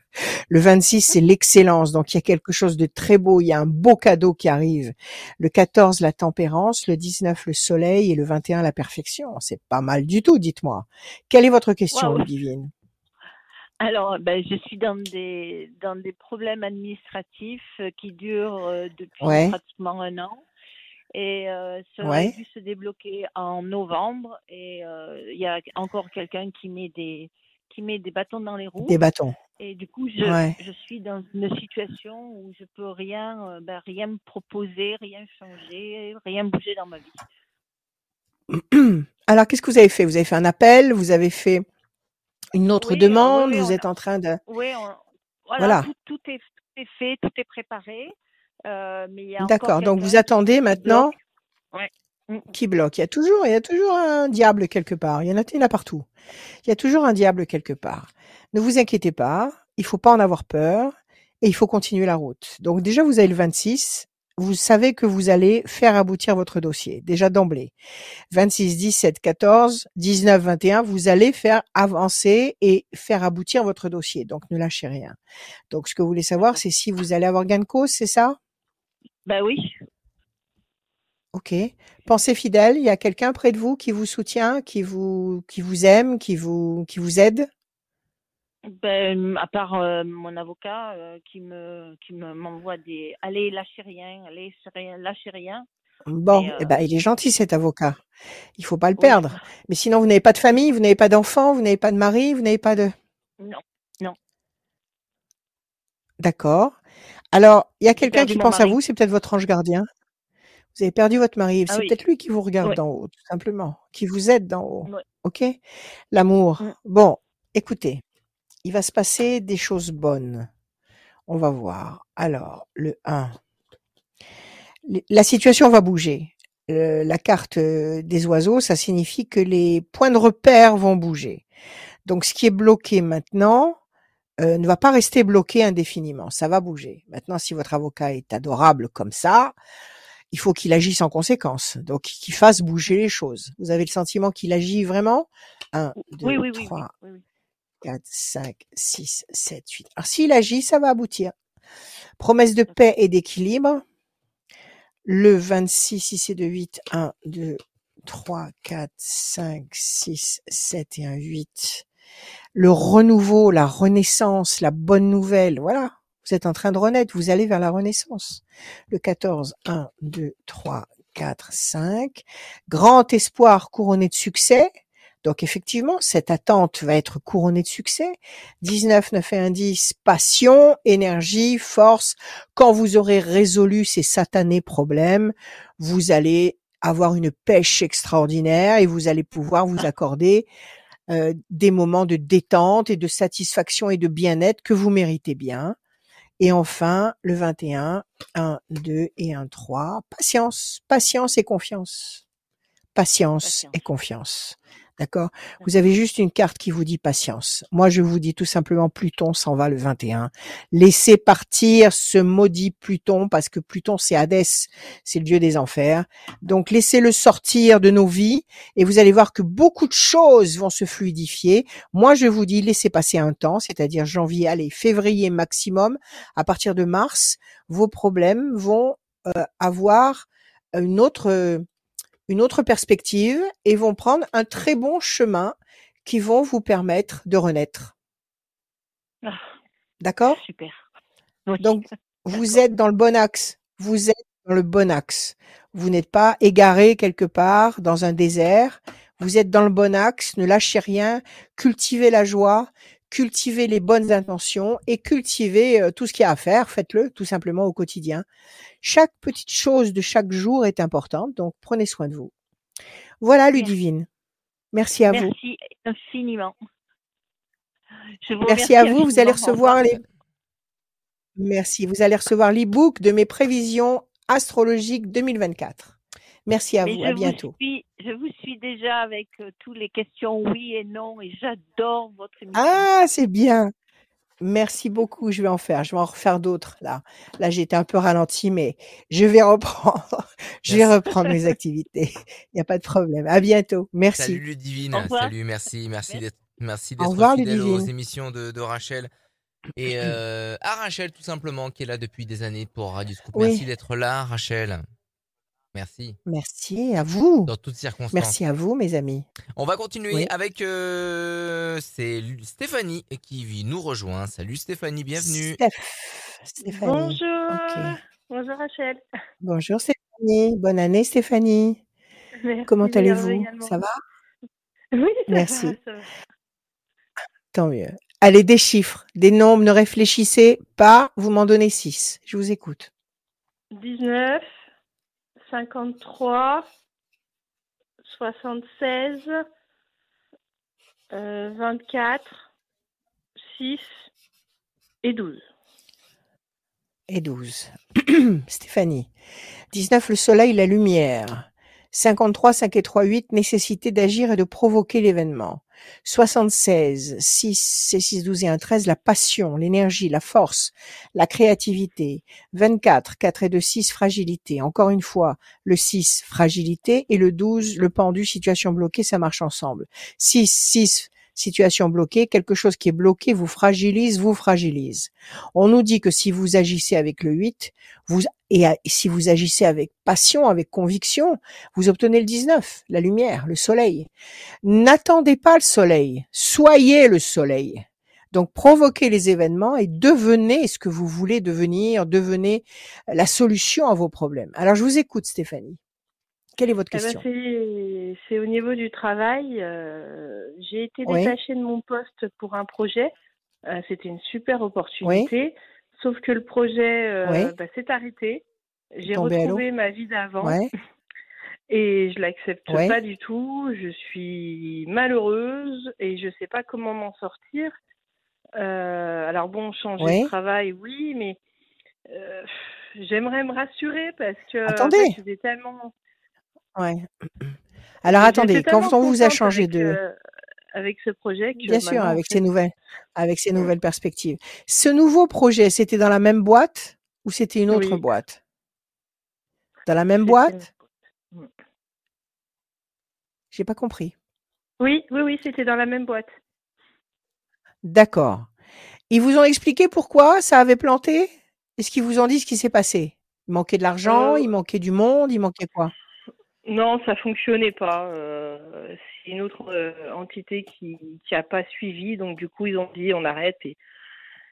Le 26, c'est l'excellence. Donc, il y a quelque chose de très beau. Il y a un beau cadeau qui arrive. Le 14, la tempérance. Le 19, le soleil. Et le 21, la perfection. C'est pas mal du tout, dites-moi. Quelle est votre question, Waouh. Ludivine Alors, ben, je suis dans des, dans des problèmes administratifs euh, qui durent euh, depuis Ouais. pratiquement un an. Et euh, ça aurait Ouais. dû se débloquer en novembre. Et euh, il y a encore quelqu'un qui met des qui met des bâtons dans les roues. Des bâtons. Et du coup, je, Ouais. je suis dans une situation où je peux rien, euh, ben, rien me proposer, rien changer, rien bouger dans ma vie. (clears throat) Alors, qu'est-ce que vous avez fait? Vous avez fait un appel Vous avez fait une autre Oui, oui, demande oui, Vous êtes a- en train de... Oui, on- voilà, Voilà. Tout, tout est, tout est fait, tout est préparé. euh, mais il y a encore D'accord. Donc, vous attendez maintenant. Ouais. Mm. qui bloque. Il y a toujours, il y a toujours un diable quelque part. Il y en a, il y en a partout. Il y a toujours un diable quelque part. Ne vous inquiétez pas. Il faut pas en avoir peur et il faut continuer la route. Donc déjà, vous avez le 26. Vous savez que vous allez faire aboutir votre dossier. Déjà d'emblée. 26, 17, 14, 19, 21. Vous allez faire avancer et faire aboutir votre dossier. Donc ne lâchez rien. Donc ce que vous voulez savoir, c'est si vous allez avoir gain de cause, c'est ça? Ben oui, Ok. Pensez fidèle. Il y a quelqu'un près de vous qui vous soutient, qui vous, qui vous aime, qui vous, qui vous aide? ben, à part euh, mon avocat euh, qui me qui me m'envoie des allez lâchez rien, allez lâchez rien. Bon, eh euh, ben, il est gentil cet avocat. Il faut pas le Oui. perdre. Mais sinon, vous n'avez pas de famille, vous n'avez pas d'enfants, vous n'avez pas de mari, vous n'avez pas de. Non, D'accord. Alors, il y a quelqu'un qui pense à vous, c'est peut-être votre ange gardien. Vous avez perdu votre mari. Ah C'est oui. peut-être lui qui vous regarde Oui. d'en haut, tout simplement, qui vous aide d'en haut. Ouais. Ok? L'amour. Mm. Bon, écoutez, il va se passer des choses bonnes. On va voir. Alors, le 1. Les- La situation va bouger. Euh, la carte euh, des oiseaux, ça signifie que les points de repère vont bouger. Donc, ce qui est bloqué maintenant euh, ne va pas rester bloqué indéfiniment. Ça va bouger. Maintenant, si votre avocat est adorable comme ça, il faut qu'il agisse en conséquence. Donc, qu'il fasse bouger les choses. Vous avez le sentiment qu'il agit vraiment? 1, 2, oui, oui, oui, oui, 3, oui, oui. 4, 5, 6, 7, 8. Alors, s'il agit, ça va aboutir. Promesse de paix et d'équilibre. Le 26, si c'est de 8, 1, 2, 3, 4, 5, 6, 7 et un 8. Le renouveau, la renaissance, la bonne nouvelle. Voilà. Vous êtes en train de renaître. Vous allez vers la renaissance. Le 14, 1, 2, 3, 4, 5. Grand espoir couronné de succès. Donc effectivement, cette attente va être couronnée de succès. 19, 9 et 1, 10, passion, énergie, force. Quand vous aurez résolu ces satanés problèmes, vous allez avoir une pêche extraordinaire et vous allez pouvoir vous accorder euh, des moments de détente et de satisfaction et de bien-être que vous méritez bien. Et enfin, le 21, 1, 2 et 1, 3. Patience, patience et confiance. Patience, Patience. et confiance. D'accord? Vous avez juste une carte qui vous dit patience. Moi, je vous dis tout simplement Pluton s'en va le 21. Laissez partir ce maudit Pluton parce que Pluton, c'est Hadès, c'est le dieu des enfers. Donc, laissez-le sortir de nos vies et vous allez voir que beaucoup de choses vont se fluidifier. Moi, je vous dis, laissez passer un temps, c'est-à-dire janvier, allez, février maximum. À partir de mars, vos problèmes vont euh, avoir une autre, euh, une autre perspective et vont prendre un très bon chemin qui vont vous permettre de renaître. Ah, D'accord? super. Oui. Donc, vous êtes dans le bon axe. Vous êtes dans le bon axe. Vous n'êtes pas égaré quelque part dans un désert. Vous êtes dans le bon axe. Ne lâchez rien. Cultivez la joie. Cultivez les bonnes intentions et cultivez euh, tout ce qu'il y a à faire. Faites-le tout simplement au quotidien. Chaque petite chose de chaque jour est importante. Donc, prenez soin de vous. Voilà, Ludivine. Merci à vous. Merci infiniment. Merci à vous. Vous allez recevoir les. Merci. Vous allez recevoir l'e-book de mes prévisions astrologiques 2024. Merci à vous. À bientôt. je vous suis déjà avec euh, toutes les questions oui et non et j'adore votre émission. Ah, c'est bien. Merci beaucoup. Je vais en faire. Je vais en refaire d'autres là. Là, j'étais un peu ralenti, mais je vais reprendre. (laughs) je vais reprendre mes activités. Il n'y a pas de problème. À bientôt. Merci. Salut Ludivine. Salut. Merci. Merci d'être, merci d'être fidèle aux émissions de, de Rachel. Et euh, à Rachel, tout simplement, qui est là depuis des années pour Radio Scoop. Merci d'être là, Rachel. Merci. Merci à vous. Dans toutes circonstances. Merci à vous, mes amis. On va continuer avec euh, c'est Stéphanie qui nous rejoint. Salut Stéphanie, bienvenue. Stéphanie. Bonjour. Bonjour Rachel. Bonjour Stéphanie. Bonne année Stéphanie. Comment allez-vous? Ça va? Oui, ça Merci. Va, Tant mieux. Allez, des chiffres, des nombres, ne réfléchissez pas, vous m'en donnez 6. Je vous écoute. 19, 53, 76, 24, 6 et 12. Et 12. (clears throat) Stéphanie. 19, le soleil, la lumière. 53, 5 et 3, 8, nécessité d'agir et de provoquer l'événement. 76, 6, 6, 12 et 1, 13, la passion, l'énergie, la force, la créativité. 24, 4 et 2, 6, fragilité. Encore une fois, le 6, fragilité, et le 12, le pendu, situation bloquée, ça marche ensemble. 6, 6, situation bloquée, quelque chose qui est bloqué vous fragilise, vous fragilise. On nous dit que si vous agissez avec le 8, vous, et si vous agissez avec passion, avec conviction, vous obtenez le 19, la lumière, le soleil. N'attendez pas le soleil, soyez le soleil. Donc provoquez les événements et devenez ce que vous voulez devenir, devenez la solution à vos problèmes. Alors je vous écoute Stéphanie. Quelle est votre eh ben, question? C'est au niveau du travail. Euh, j'ai été détachée de mon poste pour un projet. Euh, c'était une super opportunité. Sauf que le projet euh, bah, s'est arrêté. J'ai retrouvé ma vie d'avant. (laughs) Et je l'accepte pas du tout. Je suis malheureuse et je sais pas comment m'en sortir. alors bon, changer de travail, oui, mais j'aimerais me rassurer parce que Attendez. tellement Ouais. Alors attendez, quand on vous a changé de euh, avec ce projet Bien sûr, avec ces nouvelles avec ces nouvelles perspectives. Ce nouveau projet, c'était dans la même boîte ou c'était une autre boîte? Dans la même boîte? J'ai pas compris. Oui, oui, oui, c'était dans la même boîte. D'accord. Ils vous ont expliqué pourquoi ça avait planté? Est-ce qu'ils vous ont dit ce qui s'est passé? Il manquait de l'argent, euh il manquait du monde, il manquait quoi? Non, ça fonctionnait pas. Euh, c'est une autre euh, entité qui qui a pas suivi, donc du coup ils ont dit on arrête et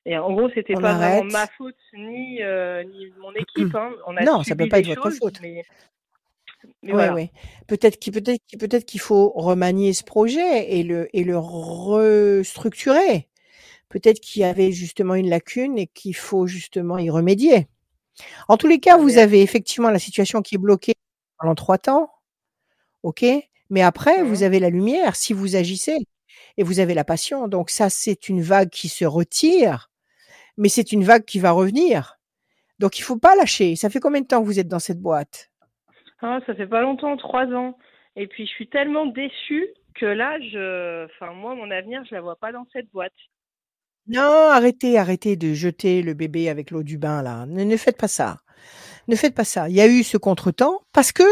et en gros c'était pas vraiment ma faute ni euh, ni mon équipe. Hein. On a non, ça peut pas être votre faute. Mais, mais Peut-être qu'il peut-être peut-être qu'il faut remanier ce projet et le et le restructurer. Peut-être qu'il y avait justement une lacune et qu'il faut justement y remédier. En tous les cas, vous avez effectivement la situation qui est bloquée pendant trois temps, ok? Mais après, vous avez la lumière si vous agissez et vous avez la passion. Donc ça, c'est une vague qui se retire, mais c'est une vague qui va revenir. Donc il faut pas lâcher. Ça fait combien de temps que vous êtes dans cette boîte? Ah, Ça fait pas longtemps, trois ans. Et puis je suis tellement déçue que là, je, enfin moi, mon avenir, je la vois pas dans cette boîte. Non, arrêtez, arrêtez de jeter le bébé avec l'eau du bain là. ne faites pas ça ne faites pas ça. Il y a eu ce contretemps parce que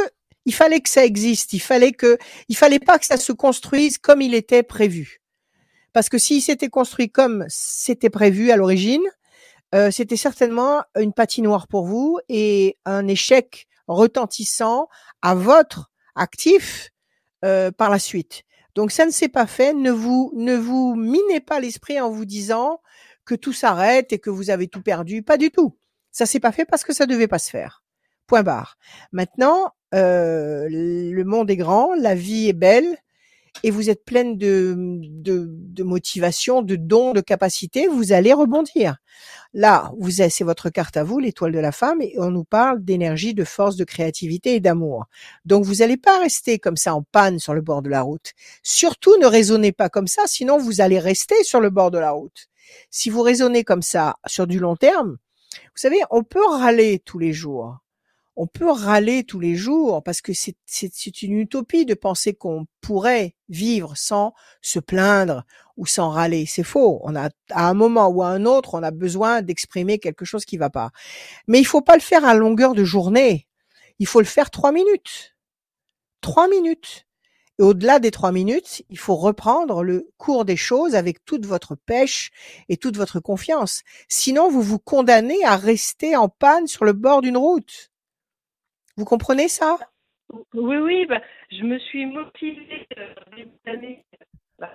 il fallait que ça existe. Il fallait que, il fallait pas que ça se construise comme il était prévu. Parce que s'il s'était construit comme c'était prévu à l'origine, euh, c'était certainement une patinoire pour vous et un échec retentissant à votre actif euh, par la suite. Donc ça ne s'est pas fait. Ne vous ne vous minez pas l'esprit en vous disant que tout s'arrête et que vous avez tout perdu. Pas du tout. Ça s'est pas fait parce que ça devait pas se faire. Point barre. Maintenant, euh, le monde est grand, la vie est belle et vous êtes pleine de, de, de motivation, de dons, de capacités, vous allez rebondir. Là, vous c'est votre carte à vous, l'étoile de la femme, et on nous parle d'énergie, de force, de créativité et d'amour. Donc vous n'allez pas rester comme ça en panne sur le bord de la route. Surtout ne raisonnez pas comme ça, sinon vous allez rester sur le bord de la route. Si vous raisonnez comme ça sur du long terme, vous savez, on peut râler tous les jours on peut râler tous les jours parce que c'est une utopie de penser qu'on pourrait vivre sans se plaindre ou sans râler. C'est faux. On a, à un moment ou à un autre, on a besoin d'exprimer quelque chose qui va pas. Mais il faut pas le faire à longueur de journée. Il faut le faire trois minutes. Trois minutes. Au-delà des trois minutes, il faut reprendre le cours des choses avec toute votre pêche et toute votre confiance. Sinon, vous vous condamnez à rester en panne sur le bord d'une route. Vous comprenez ça? Oui, oui. Bah, je me suis motivée euh, bah,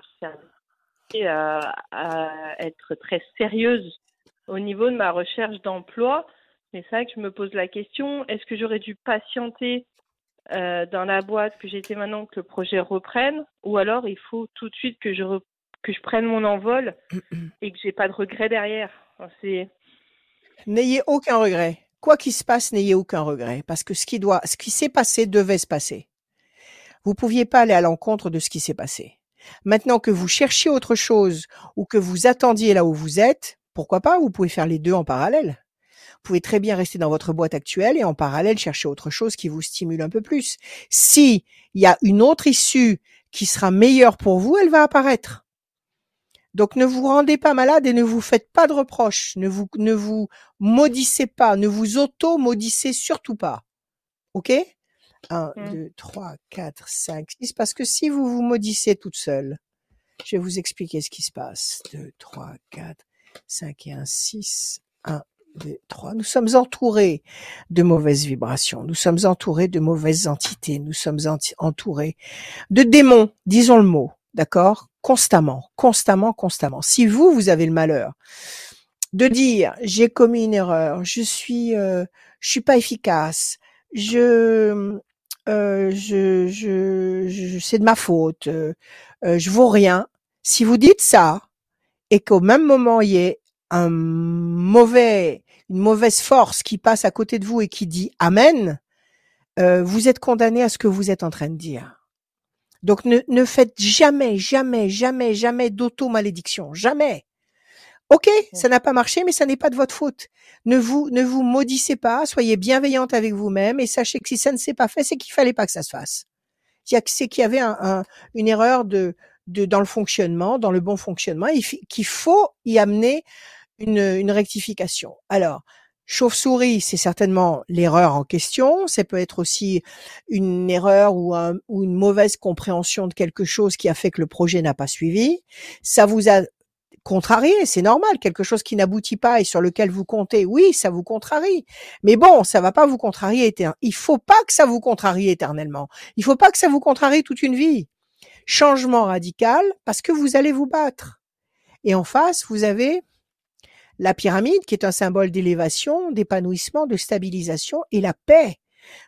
à, être très sérieuse au niveau de ma recherche d'emploi. Mais c'est vrai que je me pose la question est-ce que j'aurais dû patienter euh, dans la boîte que j'étais maintenant que le projet reprenne, ou alors il faut tout de suite que je prenne mon envol et que j'ai pas de regret derrière. N'ayez aucun regret quoi qu'il se passe, n'ayez aucun regret, parce que ce qui doit, ce qui s'est passé devait se passer. Vous pouviez pas aller à l'encontre de ce qui s'est passé. Maintenant que vous cherchiez autre chose ou que vous attendiez là où vous êtes, pourquoi pas, vous pouvez faire les deux en parallèle. Vous pouvez très bien rester dans votre boîte actuelle et en parallèle chercher autre chose qui vous stimule un peu plus. Si il y a une autre issue qui sera meilleure pour vous, elle va apparaître. Donc ne vous rendez pas malade et ne vous faites pas de reproches, ne vous ne vous maudissez pas, ne vous auto-maudissez surtout pas. OK? 1 2 3 4 5 6 parce que si vous vous maudissez toute seule, je vais vous expliquer ce qui se passe. 2 3 4 5 et 1 6 1 2 3 nous sommes entourés de mauvaises vibrations, nous sommes entourés de mauvaises entités, nous sommes entourés de démons, disons le mot, d'accord? Constamment, constamment, constamment. Si vous, vous avez le malheur de dire j'ai commis une erreur, je suis, euh, je suis pas efficace, je, euh, je, je, je c'est de ma faute, euh, je vaux rien. Si vous dites ça et qu'au même moment il y ait un mauvais, une mauvaise force qui passe à côté de vous et qui dit Amen, vous êtes condamné à ce que vous êtes en train de dire. Donc ne, ne faites jamais, jamais, jamais, jamais d'auto-malédiction. Jamais. Ok, ça n'a pas marché, mais ça n'est pas de votre faute. Ne vous, ne vous maudissez pas, soyez bienveillante avec vous-même et sachez que si ça ne s'est pas fait, c'est qu'il fallait pas que ça se fasse. C'est qu'il y avait un, une erreur de, de, dans le fonctionnement, dans le bon fonctionnement, et qu'il faut y amener une, une rectification. Alors, Chauve-souris, c'est certainement l'erreur en question. Ça peut être aussi une erreur ou, une mauvaise compréhension de quelque chose qui a fait que le projet n'a pas suivi. Ça vous a contrarié, c'est normal. Quelque chose qui n'aboutit pas et sur lequel vous comptez, oui, ça vous contrarie. Mais bon, ça va pas vous contrarier éternellement. Il faut pas que ça vous contrarie éternellement. Il faut pas que ça vous contrarie toute une vie. Changement radical parce que vous allez vous battre. Et en face, vous avez la pyramide, qui est un symbole d'élévation, d'épanouissement, de stabilisation et la paix.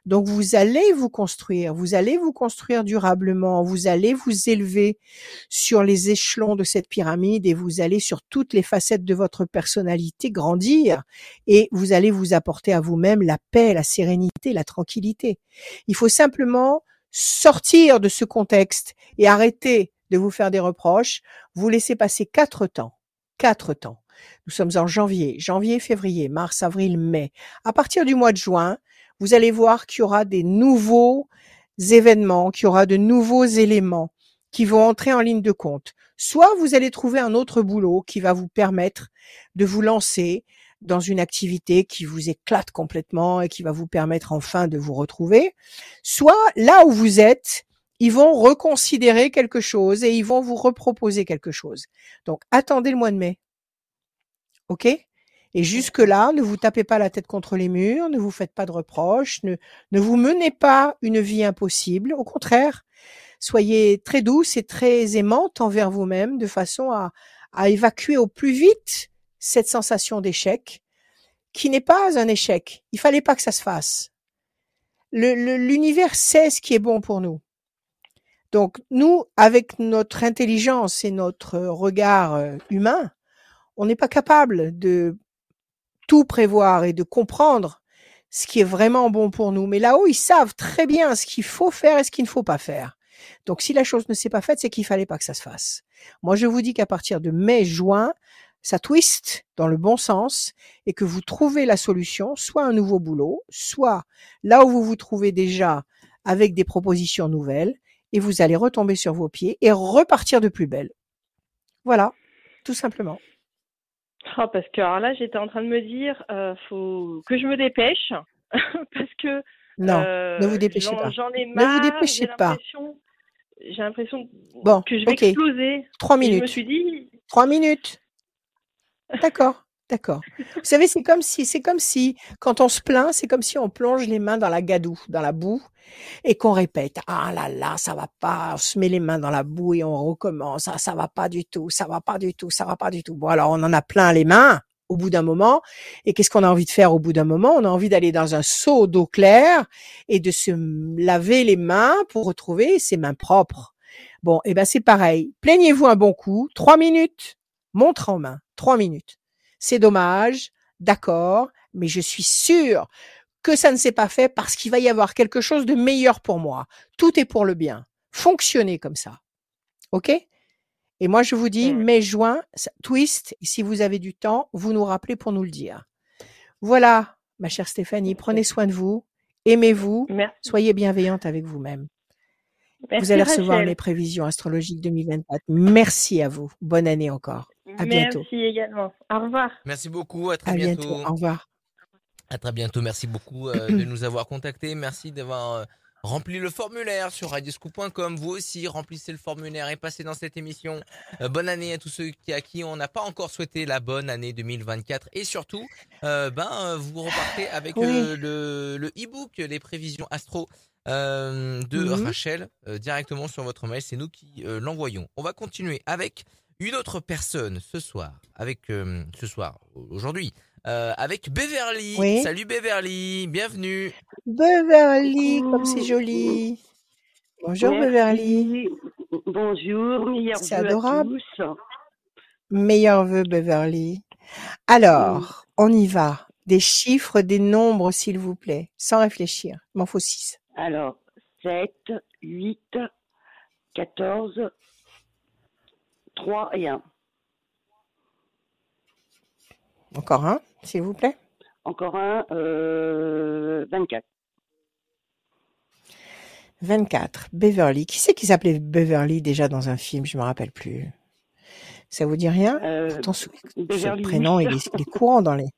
Donc vous allez vous construire, vous allez vous construire durablement, vous allez vous élever sur les échelons de cette pyramide et vous allez sur toutes les facettes de votre personnalité grandir et vous allez vous apporter à vous-même la paix, la sérénité, la tranquillité. Il faut simplement sortir de ce contexte et arrêter de vous faire des reproches, vous laissez passer quatre temps, quatre temps. Nous sommes en janvier, janvier, février, mars, avril, mai. À partir du mois de juin, vous allez voir qu'il y aura des nouveaux événements, qu'il y aura de nouveaux éléments qui vont entrer en ligne de compte. Soit vous allez trouver un autre boulot qui va vous permettre de vous lancer dans une activité qui vous éclate complètement et qui va vous permettre enfin de vous retrouver. Soit là où vous êtes, ils vont reconsidérer quelque chose et ils vont vous reproposer quelque chose. Donc attendez le mois de mai. OK? Et jusque-là, ne vous tapez pas la tête contre les murs, ne vous faites pas de reproches, ne, ne vous menez pas une vie impossible. Au contraire, soyez très douce et très aimante envers vous-même de façon à, à évacuer au plus vite cette sensation d'échec qui n'est pas un échec. Il fallait pas que ça se fasse. L'univers sait ce qui est bon pour nous. Donc nous, avec notre intelligence et notre regard euh, humain, on n'est pas capable de tout prévoir et de comprendre ce qui est vraiment bon pour nous. Mais là-haut, ils savent très bien ce qu'il faut faire et ce qu'il ne faut pas faire. Donc si la chose ne s'est pas faite, c'est qu'il fallait pas que ça se fasse. Moi, je vous dis qu'à partir de mai, juin, ça twist dans le bon sens et que vous trouvez la solution, soit un nouveau boulot, soit là où vous vous trouvez déjà avec des propositions nouvelles, et vous allez retomber sur vos pieds et repartir de plus belle. Voilà, tout simplement. Oh, parce que alors là, j'étais en train de me dire, euh, faut que je me dépêche, (laughs) parce que non, ne vous euh, dépêchez pas. J'en ai marre. Ne vous dépêchez pas. J'ai l'impression bon, que je vais exploser. Trois minutes. je me suis dit. Trois minutes. D'accord. D'accord. Vous savez, c'est comme si, c'est comme si, quand on se plaint, c'est comme si on plonge les mains dans la gadoue, dans la boue, et qu'on répète, ah là là, ça va pas, on se met les mains dans la boue et on recommence, ah, ça va pas du tout, ça va pas du tout, ça va pas du tout. Bon, alors on en a plein les mains au bout d'un moment, et qu'est-ce qu'on a envie de faire au bout d'un moment? On a envie d'aller dans un seau d'eau claire et de se laver les mains pour retrouver ses mains propres. Bon, et eh ben c'est pareil. Plaignez-vous un bon coup, trois minutes, montre en main, trois minutes c'est dommage, d'accord, mais je suis sûre que ça ne s'est pas fait parce qu'il va y avoir quelque chose de meilleur pour moi. Tout est pour le bien. Fonctionnez comme ça. OK? Et moi, je vous dis, mai, juin, twist, si vous avez du temps, vous nous rappelez pour nous le dire. Voilà, ma chère Stéphanie, prenez soin de vous, aimez-vous, soyez bienveillante avec vous-même. Vous allez recevoir mes prévisions astrologiques 2024. Merci à vous. Bonne année encore. À bientôt. Merci également. Au revoir. Merci beaucoup. À très bientôt. Au revoir. À très bientôt. Merci beaucoup euh, (clears throat) de nous avoir contactés. Merci d'avoir euh, rempli le formulaire sur radioscoop.com. Vous aussi, remplissez le formulaire et passez dans cette émission. Euh, bonne année à tous ceux qui, à qui on n'a pas encore souhaité la bonne année 2024. Et surtout, ben, vous repartez avec le e-book, les prévisions astro. de mmh Rachel directement sur votre mail. C'est nous qui l'envoyons. On va continuer avec une autre personne ce soir, avec euh, ce soir, aujourd'hui, euh, avec Beverly. Salut Beverly, bienvenue. Beverly, comme c'est joli. Bonjour Beverly. Bonjour, meilleur C'est adorable. Meilleur vœu Beverly. Alors, on y va. Des chiffres, des nombres, s'il vous plaît, sans réfléchir. Il m'en faut 6. Alors, 7, 8, 14, 3 et 1. Encore un, s'il vous plaît. Encore un, euh, 24. 24. Beverly. Qui c'est qui s'appelait Beverly déjà dans un film? Je me rappelle plus. Ça vous dit rien? Euh, ce prénom, il est, courant dans les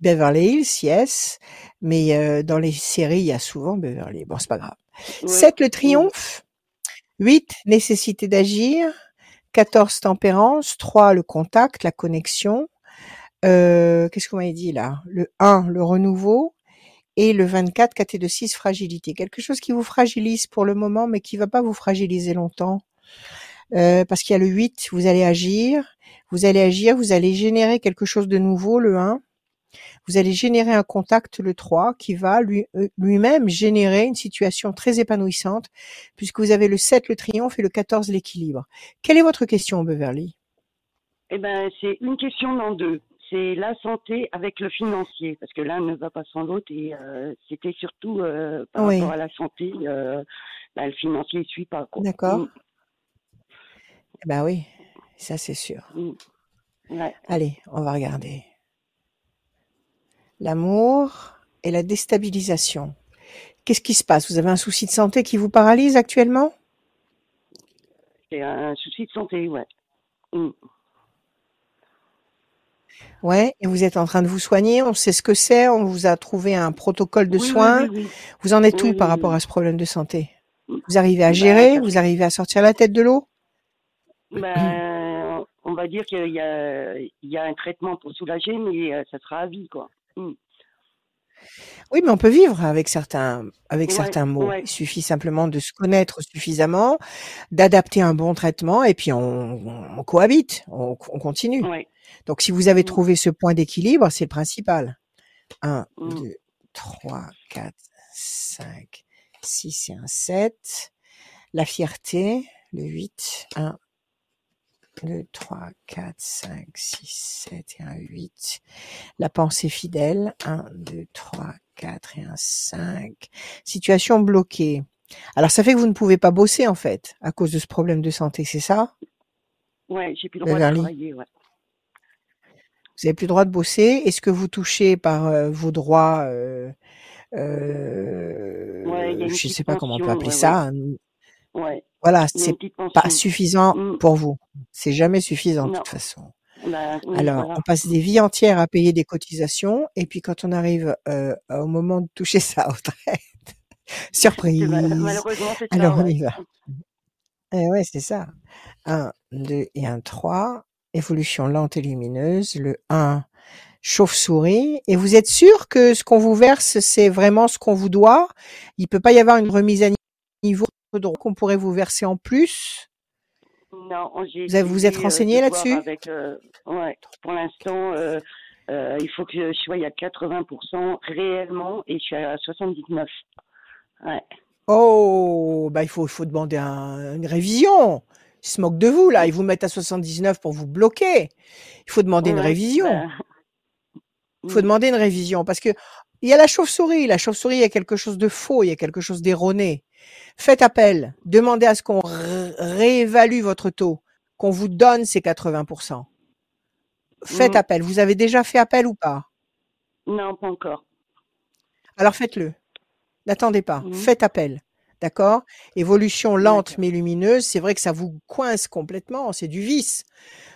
Beverly Hills, yes, mais euh, dans les séries, il y a souvent Beverly. Bon, c'est pas grave. 7, le triomphe. 8, nécessité d'agir. 14 tempérance, 3 le contact, la connexion. Euh, qu'est-ce qu'on m'avait dit là? Le 1 le renouveau et le 24 4 et de 6 fragilité. Quelque chose qui vous fragilise pour le moment mais qui va pas vous fragiliser longtemps. Euh, parce qu'il y a le 8, vous allez agir, vous allez agir, vous allez générer quelque chose de nouveau, le 1, vous allez générer un contact le 3 qui va euh, lui-même générer une situation très épanouissante puisque vous avez le 7 le triomphe et le 14 l'équilibre. Quelle est votre question Beverly? Eh ben c'est une question dans deux. C'est la santé avec le financier parce que l'un ne va pas sans l'autre et euh, c'était surtout euh, par rapport à la santé, bah, le financier ne suit pas. D'accord. Mm. Eh ben oui, ça c'est sûr. Mm. Allez, on va regarder l'amour et la déstabilisation. Qu'est-ce qui se passe? Vous avez un souci de santé qui vous paralyse actuellement? C'est un souci de santé, ouais. Mm. Ouais, et vous êtes en train de vous soigner, on sait ce que c'est, on vous a trouvé un protocole de soins. vous en êtes où par rapport à ce problème de santé? Vous arrivez à bah, gérer Vous arrivez à sortir la tête de l'eau? Ben, On va dire qu'il y y a un traitement pour soulager, mais euh, ça sera à vie, quoi. Mm. Oui, mais on peut vivre avec certains, avec certains mots. Il suffit simplement de se connaître suffisamment, d'adapter un bon traitement, et puis on, cohabite, on, continue. Donc, si vous avez mm. trouvé ce point d'équilibre, c'est le principal. 1, 2, 3, 4, 5, 6 et un 7. La fierté, le 8, 1, 2, 3, 4, 5, 6, 7 et un 8. La pensée fidèle, 1, 2, 3, 4 et un 5. Situation bloquée. Alors ça fait que vous ne pouvez pas bosser en fait, à cause de ce problème de santé, c'est ça? Ouais, j'ai plus le droit de travailler, ouais. Vous n'avez plus le droit de bosser? Est-ce que vous touchez par euh, vos droits euh, euh, Je ne sais pas comment on peut appeler ça. Ouais. Voilà, c'est pas suffisant mmh. pour vous. C'est jamais suffisant de toute façon. Bah, Alors, on passe des vies entières à payer des cotisations, et puis quand on arrive euh, au moment de toucher sa retraite, (laughs) surprise. Alors on y va. Eh ouais, c'est ça. 1, 2 et un 3 évolution lente et lumineuse, le 1 chauve-souris, et vous êtes sûr que ce qu'on vous verse, c'est vraiment ce qu'on vous doit? Il peut pas y avoir une remise à niveau qu'on pourrait vous verser en plus Non, vous, vous êtes euh, renseigné là-dessus? euh, ouais, Pour l'instant, euh, il faut que je sois à 80% réellement et je suis à 79. Ouais. Oh, bah il faut, il faut demander une révision. Ils se moquent de vous, là. Ils vous mettent à 79 pour vous bloquer. Il faut demander une révision. Ben, il faut demander une révision parce que il y a la chauve-souris. La chauve-souris, il y a quelque chose de faux, il y a quelque chose d'erroné. Faites appel. Demandez à ce qu'on réévalue votre taux, qu'on vous donne ces 80%. Faites mmh. appel. Vous avez déjà fait appel ou pas? Non, pas encore. Alors faites-le. N'attendez pas. Mmh. Faites appel. D'accord? Évolution lente mais lumineuse, c'est vrai que ça vous coince complètement, c'est du vice.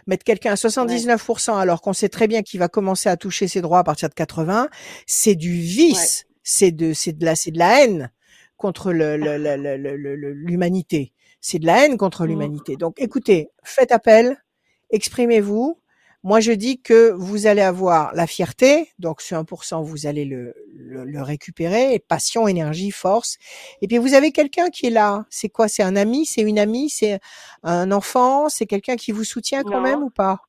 Mettre quelqu'un à 79% alors qu'on sait très bien qu'il va commencer à toucher ses droits à partir de 80, c'est du vice, c'est de c'est de la c'est de la haine contre l'humanité. C'est de la haine contre mmh. l'humanité. Donc écoutez, faites appel, exprimez-vous, moi, je dis que vous allez avoir la fierté, donc ce 1%, vous allez le, le, récupérer, passion, énergie, force. Et puis, vous avez quelqu'un qui est là. C'est quoi? C'est un ami? C'est une amie? C'est un enfant? C'est quelqu'un qui vous soutient quand même ou pas?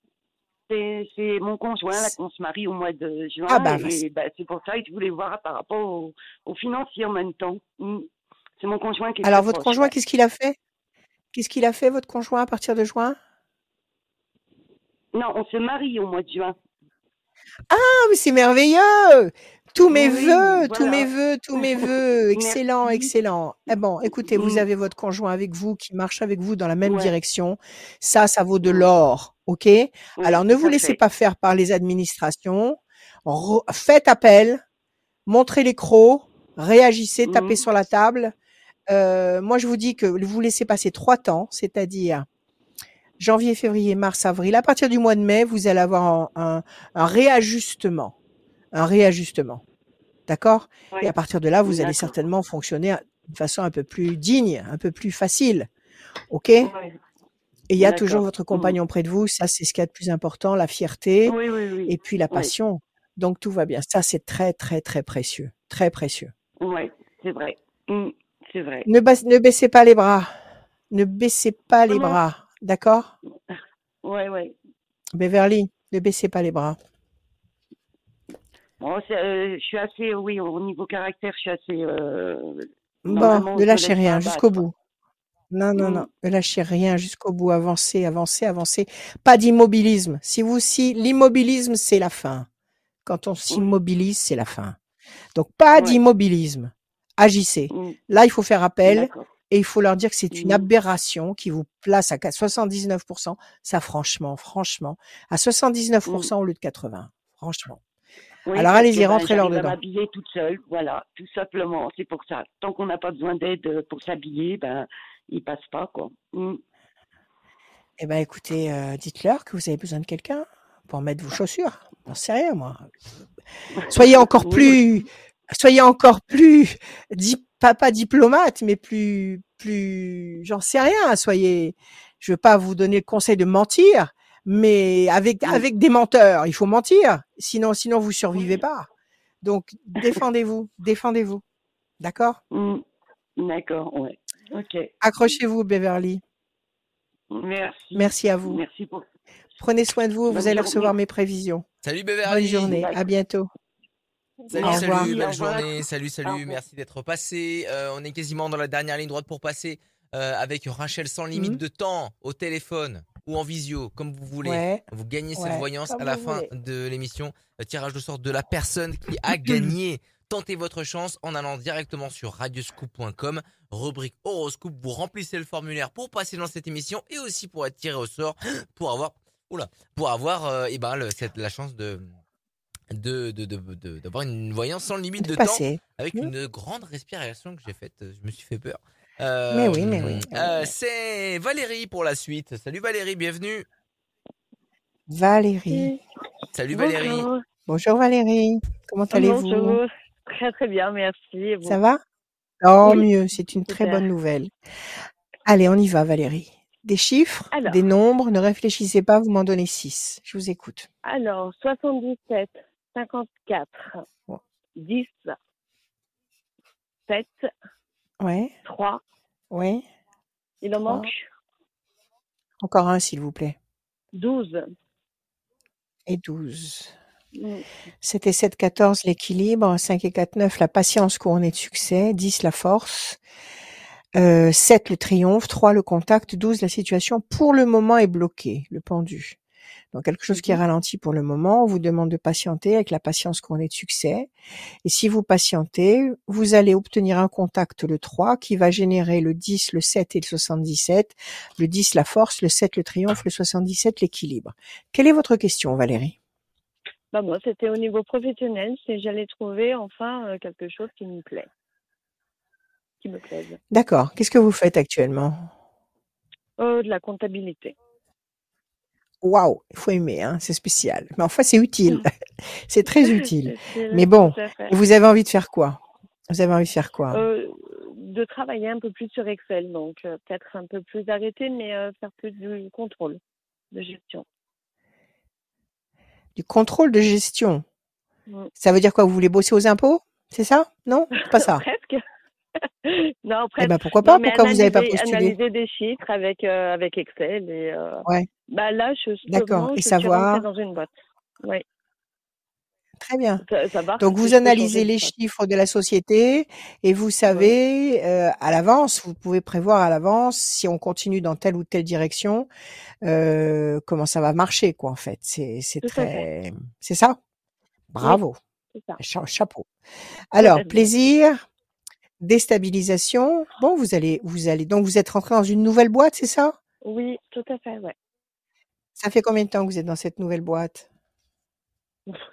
C'est mon conjoint, là, qu'on se marie au mois de juin. Ah bah, bah, c'est pour ça que je voulais voir par rapport aux au financiers en même temps. Mmh. C'est mon conjoint qui est Alors, votre conjoint, qu'est-ce qu'il a fait? Qu'est-ce qu'il a fait, votre conjoint, à partir de juin? Non, on se marie au mois de juin. Ah, mais c'est merveilleux tous mes voeux, tous mes voeux, tous mes voeux. Excellent, excellent. Eh bon, écoutez, vous mmh. avez votre conjoint avec vous qui marche avec vous dans la même direction. Ça, ça vaut de l'or. OK? Alors, ne vous laissez pas faire par les administrations. faites appel. Montrez les crocs. Réagissez, tapez mmh. sur la table. Euh, moi, je vous dis que vous laissez passer trois temps, c'est-à-dire janvier, février, mars, avril. À partir du mois de mai, vous allez avoir un, réajustement. Un réajustement. D'accord? Et à partir de là, vous allez certainement fonctionner de façon un peu plus digne, un peu plus facile. OK? Et il y a toujours votre mmh. compagnon près de vous. Ça, c'est ce qui est le plus important, la fierté et puis la passion. Donc, tout va bien. Ça, c'est très, très, très précieux. Très précieux. Oui, c'est vrai. Mmh, c'est vrai. Ne, ne, baissez pas les bras. Ne baissez pas les bras. D'accord? Ouais, ouais. Beverly, ne baissez pas les bras. Bon, euh, je suis assez, oui, au niveau caractère, je suis assez. Euh, bon, ne lâchez rien jusqu'au bout. Non, non, mmh. non, ne lâchez rien jusqu'au bout. Avancez, avancez, avancez. Pas d'immobilisme. Si vous, si l'immobilisme, c'est la fin. Quand on s'immobilise, c'est la fin. Donc, pas d'immobilisme. Agissez. Mmh. Là, il faut faire appel et il faut leur dire que c'est une aberration qui vous place à 79%. Ça, franchement, franchement, à 79% mmh. au lieu de 80. Franchement. Alors allez-y, ben, rentrez leur dedans. m'habiller toute seule, voilà, tout simplement. C'est pour ça. Tant qu'on n'a pas besoin d'aide euh, pour s'habiller, ben, ils passent pas, quoi. Mmh. Eh ben, écoutez, euh, dites-leur que vous avez besoin de quelqu'un pour mettre vos chaussures. J'en sais rien, moi. Soyez (laughs) encore plus, soyez encore plus pas, diplomate, mais plus, plus, j'en sais rien. Soyez, je veux pas vous donner le conseil de mentir, mais avec avec des menteurs, il faut mentir, sinon sinon vous survivez pas. Donc défendez-vous, défendez-vous, d'accord? Mmh. D'accord, ouais. Ok. Accrochez-vous, Beverly. Merci. Merci à vous. Merci pour. Prenez soin de vous. vous allez recevoir mes prévisions. Salut Beverly. Bonne journée. À bientôt. Salut, salut, belle journée, salut, salut, merci d'être passé. Euh, on est quasiment dans la dernière ligne droite pour passer avec Rachel sans limite mmh. de temps au téléphone ou en visio, comme vous voulez. Vous gagnez cette voyance à la fin de l'émission. Tirage de sort de la personne qui a (clears throat) gagné. Tentez votre chance en allant directement sur radioscoop.com, rubrique horoscope. Vous remplissez le formulaire pour passer dans cette émission et aussi pour être tiré au sort, (gasps) pour avoir, oula, pour avoir euh, eh ben, la chance de de, d'avoir une voyance sans limite de, temps avec une grande respiration que j'ai faite. Je me suis fait peur. Mais oui, mais oui. Euh, c'est Valérie pour la suite. Salut Valérie, bienvenue. Valérie. Salut Valérie. Bonjour Valérie. Comment allez-vous? Très très bien, merci. Ça va? Oh mieux, c'est une très bonne nouvelle. Allez, on y va Valérie. Des chiffres, des nombres, ne réfléchissez pas, vous m'en donnez 6. Je vous écoute. Alors, 77, 54, 10, 7, ouais. 3. Oui. Il en manque? Encore un, s'il vous plaît. 12. Et 12. Mmh. C'était 7, 14 l'équilibre, 5 et 4, 9 la patience couronnée de succès, 10 la force, euh, 7 le triomphe, 3 le contact, 12 la situation pour le moment est bloquée, le pendu. Donc quelque chose qui est mmh ralenti pour le moment, on vous demande de patienter avec la patience couronnée de succès. Et si vous patientez, vous allez obtenir un contact le 3 qui va générer le 10, le 7 et le 77. Le 10 la force, le 7 le triomphe, le 77 l'équilibre. Quelle est votre question Valérie? Bah moi, c'était au niveau professionnel, c'est j'allais trouver enfin euh, quelque chose qui me plaît, qui me plaise. D'accord. Qu'est-ce que vous faites actuellement? Euh, De la comptabilité. Waouh, il faut aimer, hein, c'est spécial. Mais enfin, c'est utile. (laughs) c'est très (laughs) utile. Mais bon, vous avez envie de faire quoi? Vous avez envie de faire quoi? Euh, De travailler un peu plus sur Excel, donc peut-être un peu plus arrêté, mais faire plus du contrôle de gestion. Du contrôle de gestion? Mmh. Ça veut dire quoi? Vous voulez bosser aux impôts? C'est ça? Non? Pas ça? (laughs) Presque. (laughs) non, presque. Eh ben pourquoi pas Pourquoi vous n'avez pas postulé Analyser des chiffres avec, euh, avec Excel. Et, euh, ouais. Bah là, je, D'accord. Et savoir. dans une boîte. Oui. Très bien. Donc vous analysez les chiffres de la société et vous savez euh, à l'avance, vous pouvez prévoir à l'avance si on continue dans telle ou telle direction, comment ça va marcher quoi en fait. C'est c'est très, c'est ça? Bravo. chapeau. Alors plaisir, déstabilisation. Bon, vous allez vous allez donc vous êtes rentré dans une nouvelle boîte, c'est ça? Oui, tout à fait, ouais. Ça fait combien de temps que vous êtes dans cette nouvelle boîte?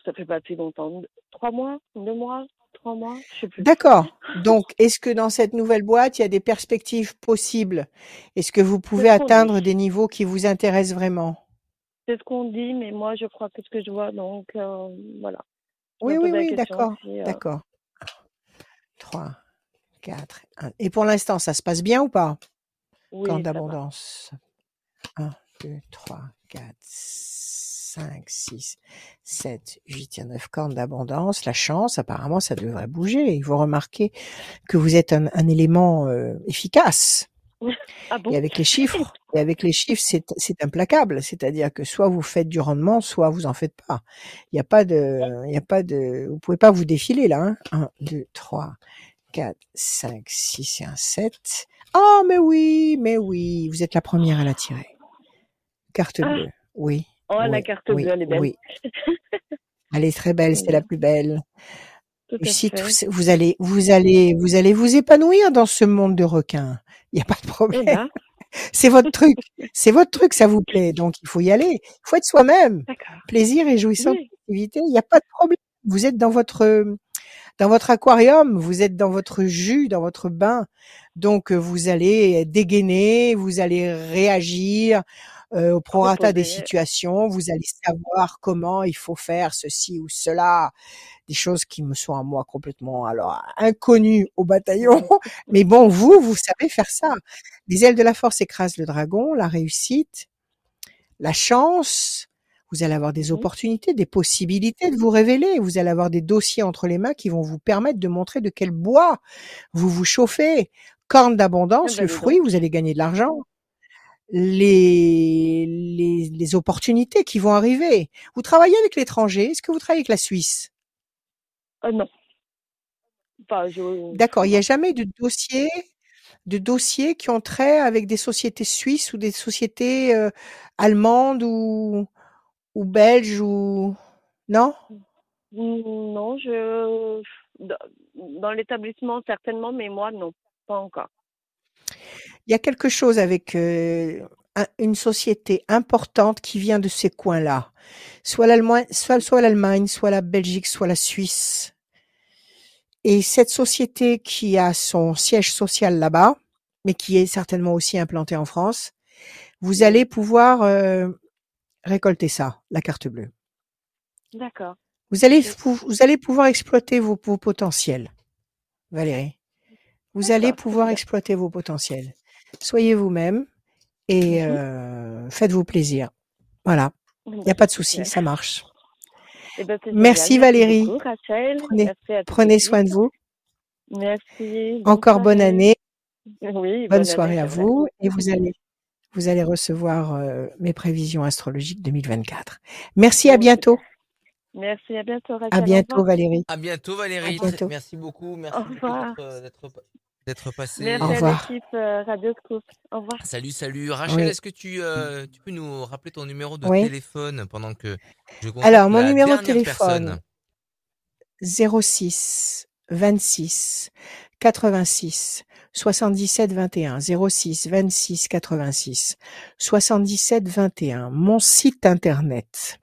Ça fait pas si longtemps. Trois mois, deux mois, trois mois, je sais plus. D'accord. Donc, est-ce que dans cette nouvelle boîte, il y a des perspectives possibles? Est-ce que vous pouvez atteindre des niveaux qui vous intéressent vraiment? C'est ce qu'on dit, mais moi, je crois que ce que je vois, donc euh, voilà. oui, oui, oui, d'accord, euh d'accord. Trois, quatre, un. Et pour l'instant, ça se passe bien ou pas? Oui, d'abondance. Un, deux, trois, quatre, 5, 6, 7, 8 et 9 cornes d'abondance, la chance, apparemment, ça devrait bouger. Il faut remarquer que vous êtes un, élément euh, efficace. Ah et avec les chiffres, et avec les chiffres, c'est implacable. C'est-à-dire que soit vous faites du rendement, soit vous en faites pas. Il n'y a pas de, il y a pas de, vous pouvez pas vous défiler là. Hein. 1, 2, 3, 4, 5, 6 et un 7. Oh, mais oui, mais oui, vous êtes la première à la tirer. Carte ah. bleue, oui. Oh, la carte bleue, elle est belle. Oui. (laughs) Elle est très belle, c'est la plus belle. vous allez, vous allez, vous allez vous épanouir dans ce monde de requins. Il n'y a pas de problème. Eh ben. (laughs) c'est votre truc. (laughs) C'est votre truc, ça vous plaît. Donc, il faut y aller. Il faut être soi-même. Plaisir et jouissance, Il n'y a pas de problème. Vous êtes dans votre, dans votre aquarium. Vous êtes dans votre jus, dans votre bain. Donc, vous allez dégainer, vous allez réagir euh, au prorata des situations. Vous allez savoir comment il faut faire ceci ou cela. Des choses qui me sont à moi complètement alors inconnues au bataillon. (laughs) Mais bon, vous, vous savez faire ça. Les ailes de la force écrasent le dragon, la réussite, la chance. Vous allez avoir des mmh opportunités, des possibilités de vous révéler. Vous allez avoir des dossiers entre les mains qui vont vous permettre de montrer de quel bois vous vous chauffez. Corne d'abondance, ah bah, le fruit, vous allez gagner de l'argent les, les, les, opportunités qui vont arriver. Vous travaillez avec l'étranger Est-ce que vous travaillez avec la Suisse? Euh, Non. D'accord, il n'y a jamais de dossier de dossiers qui ont trait avec des sociétés suisses ou des sociétés euh, allemandes ou, ou belges ou non? Non, je dans l'établissement certainement, mais moi non, pas encore. Il y a quelque chose avec euh, une société importante qui vient de ces coins-là, soit l'Allemagne, soit, soit l'Allemagne, soit la Belgique, soit la Suisse. Et cette société qui a son siège social là-bas, mais qui est certainement aussi implantée en France, vous allez pouvoir euh, récolter ça, la carte bleue. D'accord. Vous allez, vous allez pouvoir exploiter vos, vos potentiels, Valérie. Vous allez pouvoir exploiter vos potentiels. Soyez vous-même et mmh euh, faites-vous plaisir. Voilà. Il n'y a pas de souci, ça marche. Eh ben, Merci Valérie. prenez, soin de vous. Merci. Encore bonne année. Oui, bonne, soirée à vous. Et vous allez, vous allez recevoir euh, mes prévisions astrologiques 2024. Merci, à bientôt. Merci, à bientôt. à bientôt Valérie. À bientôt Valérie. Merci beaucoup. Merci d'être passé. Merci Au revoir. à l'équipe euh, Radio Scoop. Au revoir. Salut, salut. Rachel, est-ce que tu, euh, tu peux nous rappeler ton numéro de téléphone pendant que je Alors, mon numéro de téléphone 06 26 86 77 21 06 26 86 77 21. Mon site internet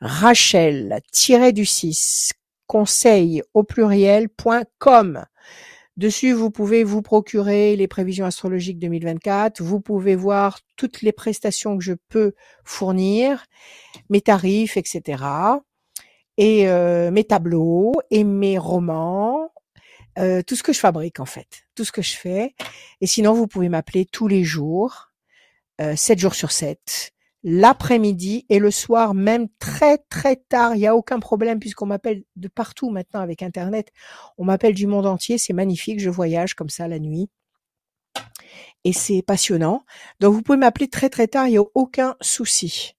Rachel-du-6 conseil au pluriel.com. Dessus, vous pouvez vous procurer les prévisions astrologiques 2024. Vous pouvez voir toutes les prestations que je peux fournir, mes tarifs, etc. Et euh, mes tableaux et mes romans, euh, tout ce que je fabrique en fait, tout ce que je fais. Et sinon, vous pouvez m'appeler tous les jours, euh, 7 jours sur 7, l'après-midi et le soir, même très très tard. Il n'y a aucun problème puisqu'on m'appelle de partout maintenant avec Internet. On m'appelle du monde entier. C'est magnifique. Je voyage comme ça la nuit. Et c'est passionnant. Donc vous pouvez m'appeler très très tard. Il n'y a aucun souci.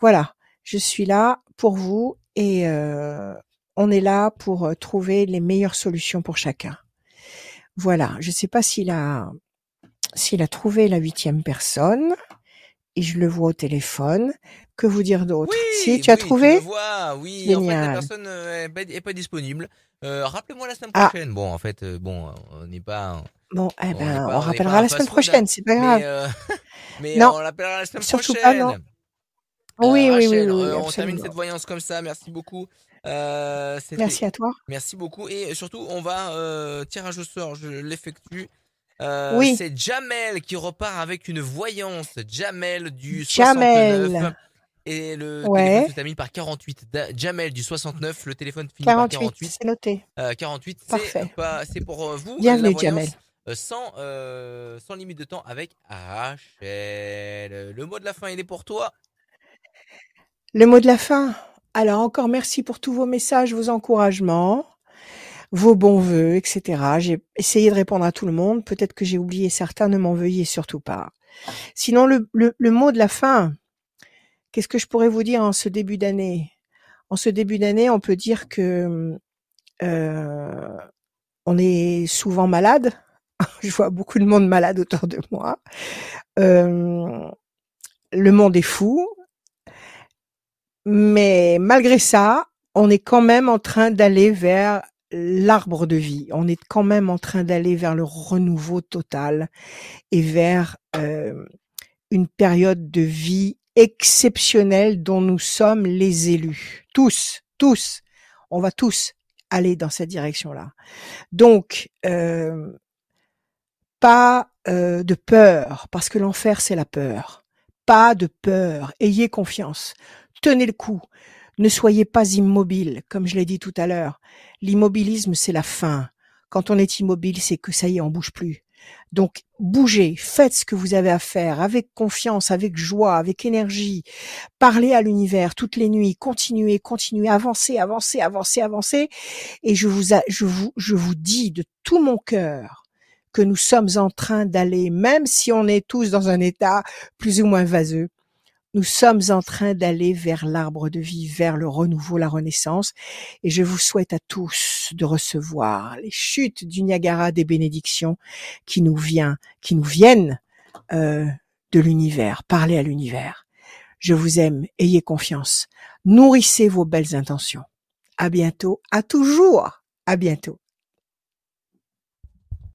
Voilà. Je suis là pour vous et euh, on est là pour euh, trouver les meilleures solutions pour chacun. Voilà. Je ne sais pas s'il a s'il a trouvé la huitième personne et je le vois au téléphone. Que vous dire d'autre? Si tu as trouvé? le vois, oui. En fait, la personne euh, est pas, disponible. Euh, rappelez-moi la semaine ah. prochaine. Bon, en fait, euh, bon, on n'est pas. Bon, eh ben, on, rappellera la semaine prochaine, c'est pas grave. (laughs) Mais, non, on l'appellera la semaine Surtout prochaine. Pas, non. oui, oui, oui, On termine cette voyance comme ça. Merci beaucoup. Merci à toi. Merci beaucoup. Et surtout, on va tirage au sort. Je l'effectue. Euh, oui. C'est Jamel qui repart avec une voyance. Jamel du Jamel. 69. Et le téléphone se termine par 48. Jamel du 69, le téléphone finit 48, par 48. C'est noté. Euh, 48, c'est pour vous. Bienvenue Jamel. Sans, sans limite de temps avec Rachel. Le mot de la fin, il est pour toi? Le mot de la fin? Alors encore merci pour tous vos messages, vos encouragements vos bons voeux, etc. J'ai essayé de répondre à tout le monde. Peut-être que j'ai oublié certains, ne m'en veuillez surtout pas. Sinon, le, mot de la fin, qu'est-ce que je pourrais vous dire en ce début d'année? En ce début d'année, on peut dire que euh, on est souvent malade. (laughs) je vois beaucoup de monde malade autour de moi. Euh, le monde est fou. Mais malgré ça, on est quand même en train d'aller vers l'arbre de vie. On est quand même en train d'aller vers le renouveau total et vers euh, une période de vie exceptionnelle dont nous sommes les élus. Tous, tous, on va tous aller dans cette direction-là. Donc, euh, pas euh, de peur, parce que l'enfer, c'est la peur. Pas de peur. Ayez confiance. Tenez le coup. Ne soyez pas immobile, comme je l'ai dit tout à l'heure. L'immobilisme, c'est la fin. Quand on est immobile, c'est que ça y est, on bouge plus. Donc, bougez, faites ce que vous avez à faire avec confiance, avec joie, avec énergie. Parlez à l'univers toutes les nuits, continuez, continuez, avancez, avancez, avancez, avancez. Et je vous, je vous, je vous dis de tout mon cœur que nous sommes en train d'aller, même si on est tous dans un état plus ou moins vaseux, nous sommes en train d'aller vers l'arbre de vie, vers le renouveau, la renaissance, et je vous souhaite à tous de recevoir les chutes du Niagara des bénédictions qui nous vient, qui nous viennent euh, de l'univers. Parlez à l'univers. Je vous aime, ayez confiance, nourrissez vos belles intentions. À bientôt, à toujours, à bientôt.